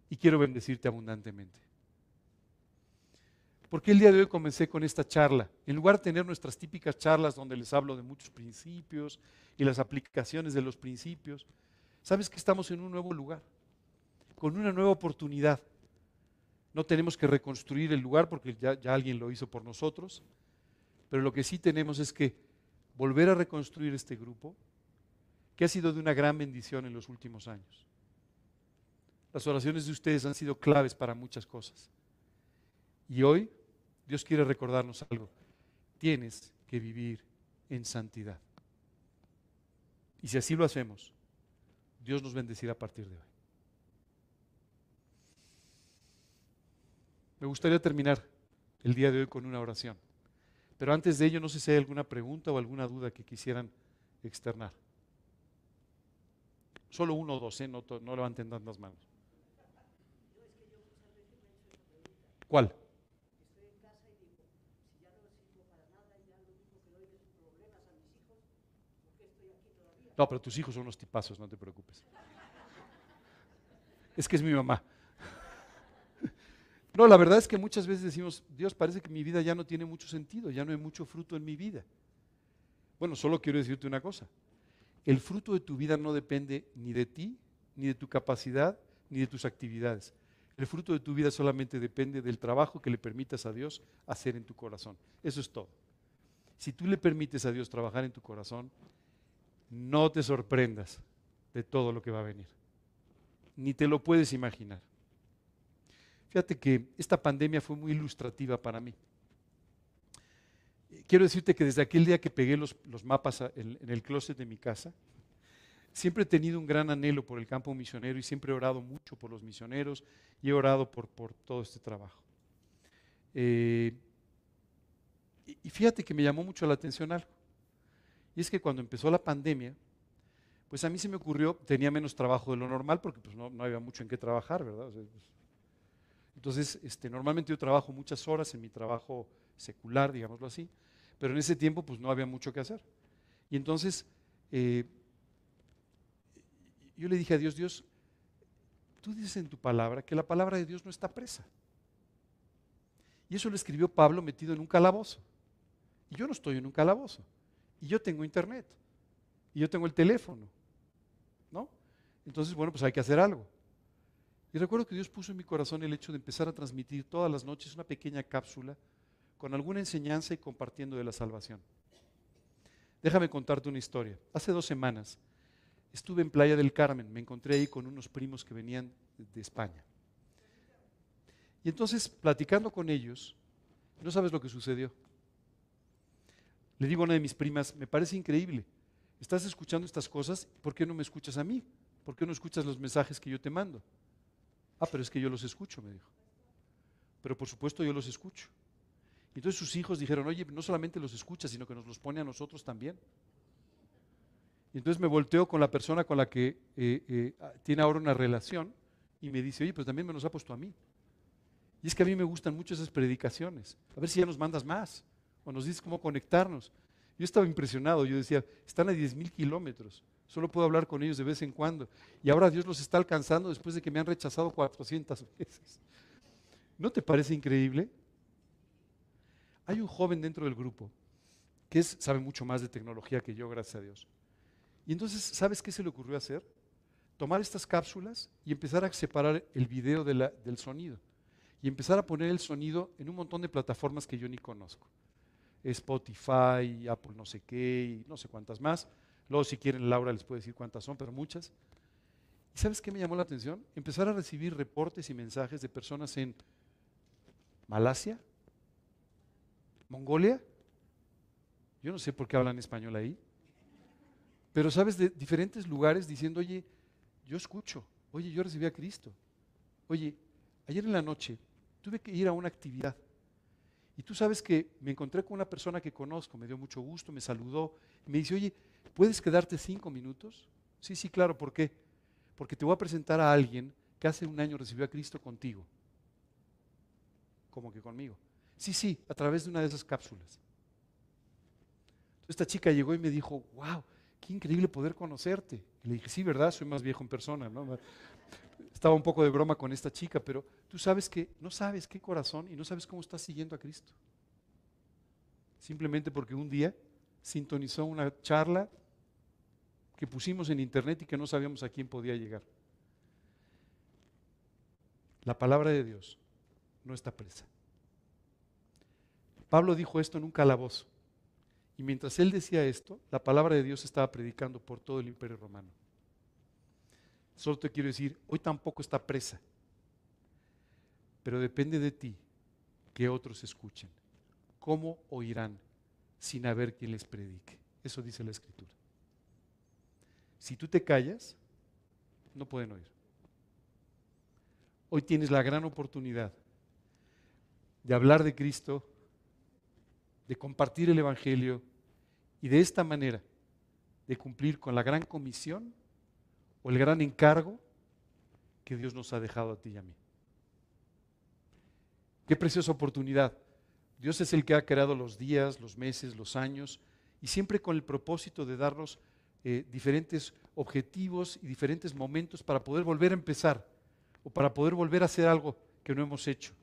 Speaker 1: y quiero bendecirte abundantemente. Porque el día de hoy comencé con esta charla? En lugar de tener nuestras típicas charlas donde les hablo de muchos principios y las aplicaciones de los principios, sabes que estamos en un nuevo lugar, con una nueva oportunidad. No tenemos que reconstruir el lugar porque ya, ya alguien lo hizo por nosotros, pero lo que sí tenemos es que volver a reconstruir este grupo, que ha sido de una gran bendición en los últimos años. Las oraciones de ustedes han sido claves para muchas cosas. Y hoy Dios quiere recordarnos algo. Tienes que vivir en santidad. Y si así lo hacemos, Dios nos bendecirá a partir de hoy. Me gustaría terminar el día de hoy con una oración. Pero antes de ello, no sé si hay alguna pregunta o alguna duda que quisieran externar. Solo uno o dos, ¿eh? no, no levanten tantas manos. ¿Cuál? No, pero tus hijos son unos tipazos, no te preocupes. Es que es mi mamá. No, la verdad es que muchas veces decimos, Dios, parece que mi vida ya no tiene mucho sentido, ya no hay mucho fruto en mi vida. Bueno, solo quiero decirte una cosa. El fruto de tu vida no depende ni de ti, ni de tu capacidad, ni de tus actividades. El fruto de tu vida solamente depende del trabajo que le permitas a Dios hacer en tu corazón. Eso es todo. Si tú le permites a Dios trabajar en tu corazón, no te sorprendas de todo lo que va a venir. Ni te lo puedes imaginar. Fíjate que esta pandemia fue muy ilustrativa para mí. Quiero decirte que desde aquel día que pegué los, mapas en, el closet de mi casa, siempre he tenido un gran anhelo por el campo misionero y siempre he orado mucho por los misioneros y he orado por, por todo este trabajo. Eh, y fíjate que me llamó mucho la atención algo. Y es que cuando empezó la pandemia, pues a mí se me ocurrió, tenía menos trabajo de lo normal porque pues no, había mucho en qué trabajar, ¿verdad? Pues, entonces, este, normalmente yo trabajo muchas horas en mi trabajo secular, digámoslo así, pero en ese tiempo pues no había mucho que hacer. Y entonces eh, yo le dije a Dios, Dios, tú dices en tu palabra que la palabra de Dios no está presa. Y eso lo escribió Pablo metido en un calabozo. Y yo no estoy en un calabozo. Y yo tengo internet. Y yo tengo el teléfono. ¿No? Entonces, bueno, pues hay que hacer algo. Y recuerdo que Dios puso en mi corazón el hecho de empezar a transmitir todas las noches una pequeña cápsula con alguna enseñanza y compartiendo de la salvación. Déjame contarte una historia. Hace dos semanas estuve en Playa del Carmen, me encontré ahí con unos primos que venían de España. Y entonces, platicando con ellos, no sabes lo que sucedió. Le digo a una de mis primas, me parece increíble, estás escuchando estas cosas, ¿por qué no me escuchas a mí? ¿Por qué no escuchas los mensajes que yo te mando? Ah, pero es que yo los escucho, me dijo. Pero por supuesto yo los escucho. Entonces sus hijos dijeron, oye, no solamente los escucha, sino que nos los pone a nosotros también. Y entonces me volteo con la persona con la que eh, eh, tiene ahora una relación y me dice, oye, pues también me los ha puesto a mí. Y es que a mí me gustan mucho esas predicaciones. A ver si ya nos mandas más o nos dices cómo conectarnos. Yo estaba impresionado, yo decía, están a 10 mil kilómetros, solo puedo hablar con ellos de vez en cuando. Y ahora Dios los está alcanzando después de que me han rechazado 400 (laughs) veces. ¿No te parece increíble? Hay un joven dentro del grupo que sabe mucho más de tecnología que yo, gracias a Dios. Y entonces, ¿sabes qué se le ocurrió hacer? Tomar estas cápsulas y empezar a separar el video del sonido. Y empezar a poner el sonido en un montón de plataformas que yo ni conozco. Spotify, Apple no sé qué, y no sé cuántas más. Luego, si quieren, Laura les puede decir cuántas son, pero muchas. ¿Y sabes qué me llamó la atención? Empezar a recibir reportes y mensajes de personas en Malasia, Mongolia. Yo no sé por qué hablan español ahí. Pero sabes, de diferentes lugares diciendo, oye, yo escucho, oye, yo recibí a Cristo. Oye, ayer en la noche tuve que ir a una actividad y tú sabes que me encontré con una persona que conozco, me dio mucho gusto, me saludó y me dice, oye, ¿puedes quedarte cinco minutos? Sí, sí, claro, ¿por qué? Porque te voy a presentar a alguien que hace un año recibió a Cristo contigo. Como que conmigo. Sí, sí, a través de una de esas cápsulas. esta chica llegó y me dijo, wow, qué increíble poder conocerte. Y le dije, sí, ¿verdad? Soy más viejo en persona. ¿no? Estaba un poco de broma con esta chica, pero tú sabes que no sabes qué corazón y no sabes cómo estás siguiendo a Cristo. Simplemente porque un día sintonizó una charla que pusimos en internet y que no sabíamos a quién podía llegar. La palabra de Dios no está presa. Pablo dijo esto en un calabozo. Y mientras él decía esto, la palabra de Dios estaba predicando por todo el imperio romano. Solo te quiero decir, hoy tampoco está presa, pero depende de ti que otros escuchen. ¿Cómo oirán sin haber quien les predique? Eso dice la Escritura. Si tú te callas, no pueden oír. Hoy tienes la gran oportunidad de hablar de Cristo, de compartir el Evangelio y de esta manera de cumplir con la gran comisión o el gran encargo que Dios nos ha dejado a ti y a mí. Qué preciosa oportunidad. Dios es el que ha creado los días, los meses, los años, y siempre con el propósito de darnos eh, diferentes objetivos y diferentes momentos para poder volver a empezar o para poder volver a hacer algo que no hemos hecho.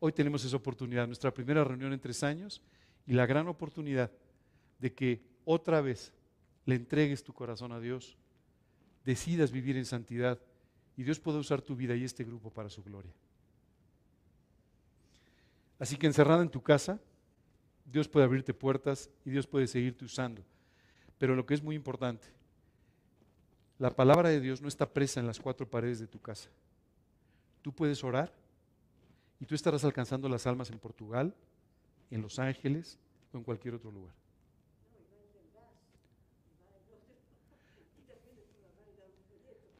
Speaker 1: Hoy tenemos esa oportunidad, nuestra primera reunión en tres años y la gran oportunidad de que otra vez le entregues tu corazón a Dios, decidas vivir en santidad y Dios pueda usar tu vida y este grupo para su gloria. Así que encerrada en tu casa, Dios puede abrirte puertas y Dios puede seguirte usando. Pero lo que es muy importante, la palabra de Dios no está presa en las cuatro paredes de tu casa. Tú puedes orar y tú estarás alcanzando las almas en Portugal, en Los Ángeles o en cualquier otro lugar.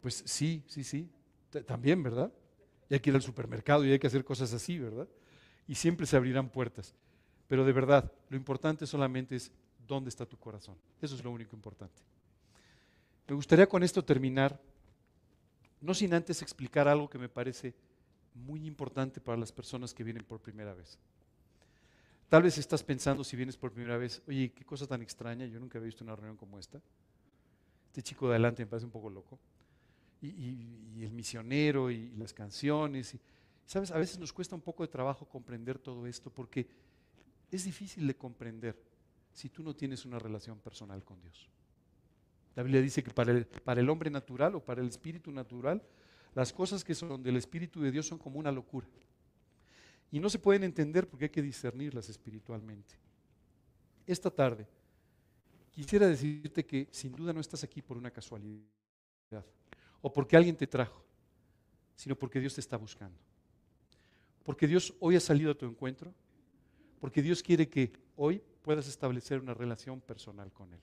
Speaker 1: Pues sí, sí, sí. También, ¿verdad? Y hay que ir al supermercado y hay que hacer cosas así, ¿verdad? Y siempre se abrirán puertas. Pero de verdad, lo importante solamente es dónde está tu corazón. Eso es lo único importante. Me gustaría con esto terminar, no sin antes explicar algo que me parece muy importante para las personas que vienen por primera vez. Tal vez estás pensando si vienes por primera vez, oye, qué cosa tan extraña, yo nunca había visto una reunión como esta. Este chico de adelante me parece un poco loco. Y, el misionero y, las canciones. Y, Sabes, a veces nos cuesta un poco de trabajo comprender todo esto porque es difícil de comprender si tú no tienes una relación personal con Dios. La Biblia dice que para el, para el hombre natural o para el espíritu natural, las cosas que son del Espíritu de Dios son como una locura. Y no se pueden entender porque hay que discernirlas espiritualmente. Esta tarde quisiera decirte que sin duda no estás aquí por una casualidad o porque alguien te trajo, sino porque Dios te está buscando. Porque Dios hoy ha salido a tu encuentro, porque Dios quiere que hoy puedas establecer una relación personal con Él.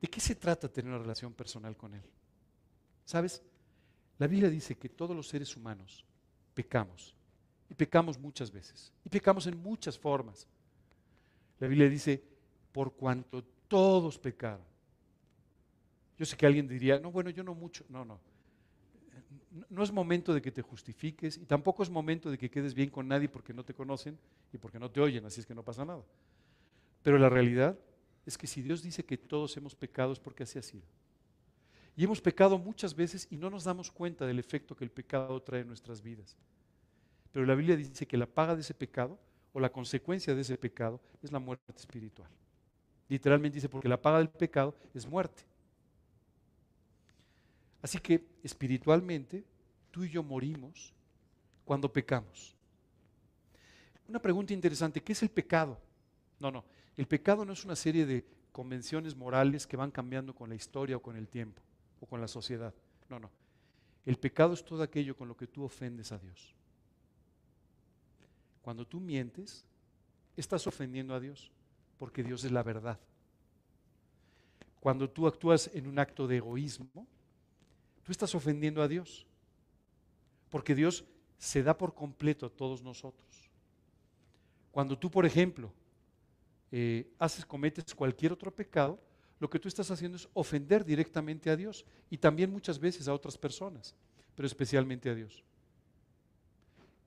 Speaker 1: ¿De qué se trata tener una relación personal con Él? ¿Sabes? La Biblia dice que todos los seres humanos pecamos. Y pecamos muchas veces. Y pecamos en muchas formas. La Biblia dice, por cuanto todos pecaron. Yo sé que alguien diría, no, bueno, yo no mucho. No, no. No es momento de que te justifiques y tampoco es momento de que quedes bien con nadie porque no te conocen y porque no te oyen, así es que no pasa nada. Pero la realidad es que si Dios dice que todos hemos pecado es porque así ha sido. Y hemos pecado muchas veces y no nos damos cuenta del efecto que el pecado trae en nuestras vidas. Pero la Biblia dice que la paga de ese pecado o la consecuencia de ese pecado es la muerte espiritual. Literalmente dice, porque la paga del pecado es muerte. Así que espiritualmente tú y yo morimos cuando pecamos. Una pregunta interesante, ¿qué es el pecado? No, no, el pecado no es una serie de convenciones morales que van cambiando con la historia o con el tiempo o con la sociedad. No, no. El pecado es todo aquello con lo que tú ofendes a Dios. Cuando tú mientes, estás ofendiendo a Dios, porque Dios es la verdad. Cuando tú actúas en un acto de egoísmo, tú estás ofendiendo a Dios, porque Dios se da por completo a todos nosotros. Cuando tú, por ejemplo, eh, haces, cometes cualquier otro pecado, lo que tú estás haciendo es ofender directamente a Dios y también muchas veces a otras personas, pero especialmente a Dios.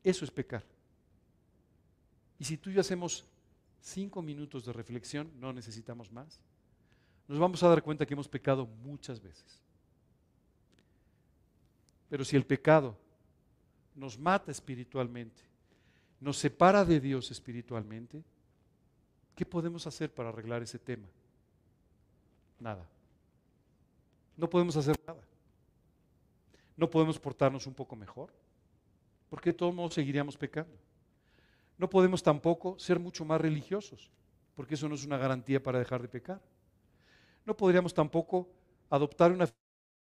Speaker 1: Eso es pecar. Y si tú y yo hacemos cinco minutos de reflexión, no necesitamos más, nos vamos a dar cuenta que hemos pecado muchas veces. Pero si el pecado nos mata espiritualmente, nos separa de Dios espiritualmente, ¿qué podemos hacer para arreglar ese tema? Nada. No podemos hacer nada. No podemos portarnos un poco mejor, porque de todos modos seguiríamos pecando. No podemos tampoco ser mucho más religiosos, porque eso no es una garantía para dejar de pecar. No podríamos tampoco adoptar una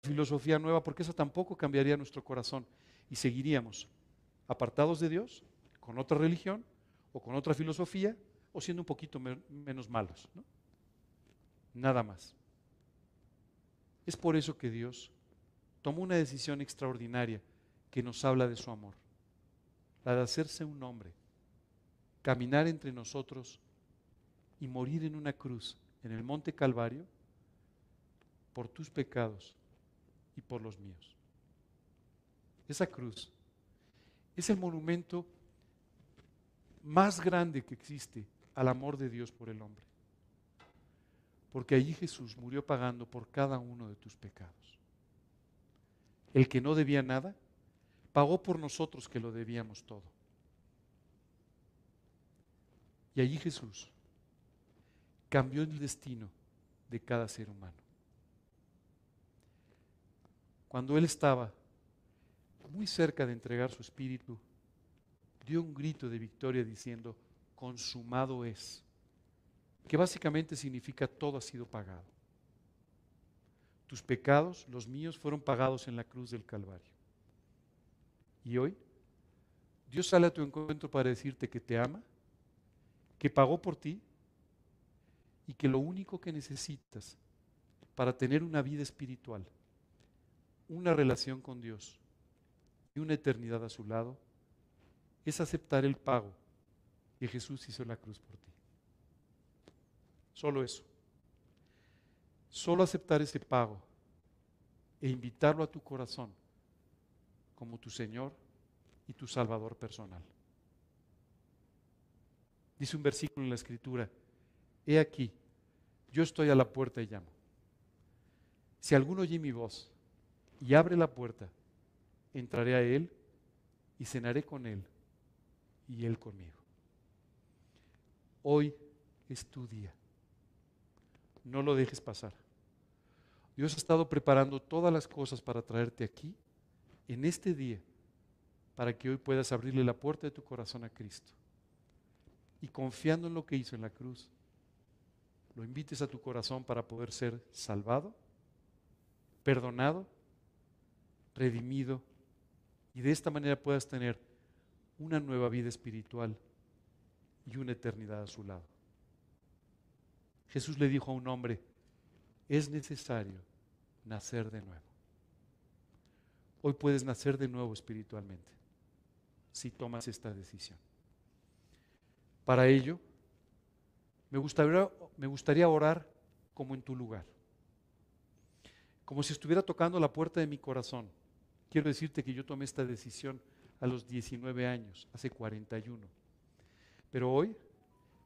Speaker 1: filosofía nueva, porque eso tampoco cambiaría nuestro corazón y seguiríamos apartados de Dios, con otra religión o con otra filosofía o siendo un poquito menos malos. Nada más. Es por eso que Dios tomó una decisión extraordinaria que nos habla de su amor, la de hacerse un hombre, caminar entre nosotros y morir en una cruz en el monte Calvario por tus pecados y por los míos. Esa cruz es el monumento más grande que existe al amor de Dios por el hombre. Porque allí Jesús murió pagando por cada uno de tus pecados. El que no debía nada, pagó por nosotros que lo debíamos todo. Y allí Jesús cambió el destino de cada ser humano. Cuando Él estaba muy cerca de entregar su espíritu, dio un grito de victoria diciendo, consumado es, que básicamente significa todo ha sido pagado. Tus pecados, los míos, fueron pagados en la cruz del Calvario. Y hoy, Dios sale a tu encuentro para decirte que te ama, que pagó por ti y que lo único que necesitas para tener una vida espiritual, una relación con Dios y una eternidad a su lado, es aceptar el pago que Jesús hizo en la cruz por ti. Solo eso. Solo aceptar ese pago e invitarlo a tu corazón como tu Señor y tu Salvador personal. Dice un versículo en la Escritura, he aquí, yo estoy a la puerta y llamo. Si alguno oye mi voz y abre la puerta, entraré a él y cenaré con él y él conmigo. Hoy es tu día. No lo dejes pasar. Dios ha estado preparando todas las cosas para traerte aquí, en este día, para que hoy puedas abrirle la puerta de tu corazón a Cristo. Y confiando en lo que hizo en la cruz, lo invites a tu corazón para poder ser salvado, perdonado, redimido, y de esta manera puedas tener una nueva vida espiritual y una eternidad a su lado. Jesús le dijo a un hombre, es necesario nacer de nuevo. Hoy puedes nacer de nuevo espiritualmente si tomas esta decisión. Para ello, me gustaría, orar como en tu lugar, como si estuviera tocando la puerta de mi corazón. Quiero decirte que yo tomé esta decisión a los 19 años, hace 41. Pero hoy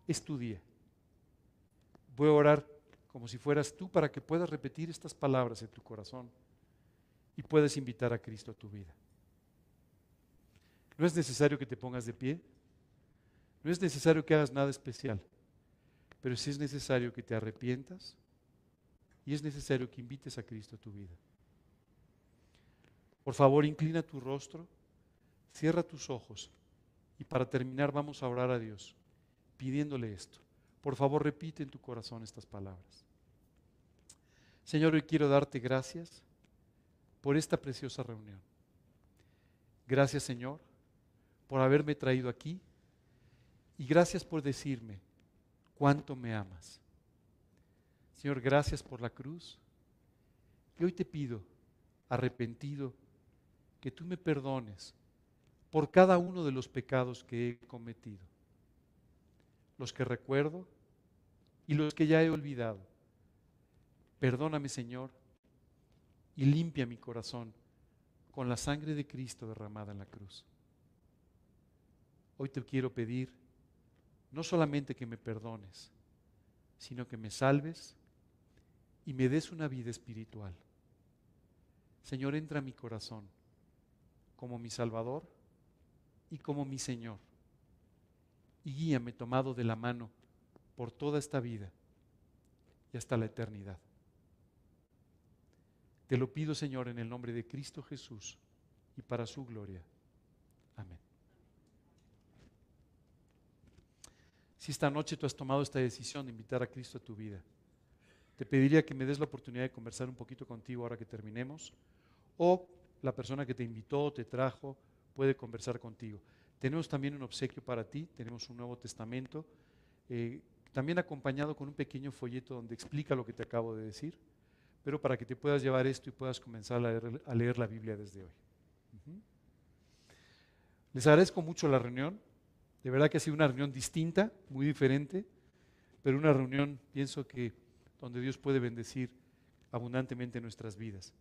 Speaker 1: es tu día. Voy a orar como si fueras tú para que puedas repetir estas palabras en tu corazón y puedas invitar a Cristo a tu vida. No es necesario que te pongas de pie, no es necesario que hagas nada especial, pero sí es necesario que te arrepientas y es necesario que invites a Cristo a tu vida. Por favor, inclina tu rostro Cierra tus ojos y para terminar vamos a orar a Dios pidiéndole esto. Por favor, repite en tu corazón estas palabras. Señor, hoy quiero darte gracias por esta preciosa reunión. Gracias, Señor, por haberme traído aquí y gracias por decirme cuánto me amas. Señor, gracias por la cruz. Y hoy te pido, arrepentido, que tú me perdones por cada uno de los pecados que he cometido, los que recuerdo y los que ya he olvidado. Perdóname, Señor, y limpia mi corazón con la sangre de Cristo derramada en la cruz. Hoy te quiero pedir no solamente que me perdones, sino que me salves y me des una vida espiritual. Señor, entra a mi corazón como mi Salvador y como mi Señor. Y guíame tomado de la mano por toda esta vida y hasta la eternidad. Te lo pido, Señor, en el nombre de Cristo Jesús y para su gloria. Amén. Si esta noche tú has tomado esta decisión de invitar a Cristo a tu vida, te pediría que me des la oportunidad de conversar un poquito contigo ahora que terminemos, o la persona que te invitó, te trajo, puede conversar contigo. Tenemos también un obsequio para ti, tenemos un Nuevo Testamento, eh, también acompañado con un pequeño folleto donde explica lo que te acabo de decir, pero para que te puedas llevar esto y puedas comenzar a leer, la Biblia desde hoy. Les agradezco mucho la reunión, de verdad que ha sido una reunión distinta, muy diferente, pero una reunión, pienso que, donde Dios puede bendecir abundantemente nuestras vidas.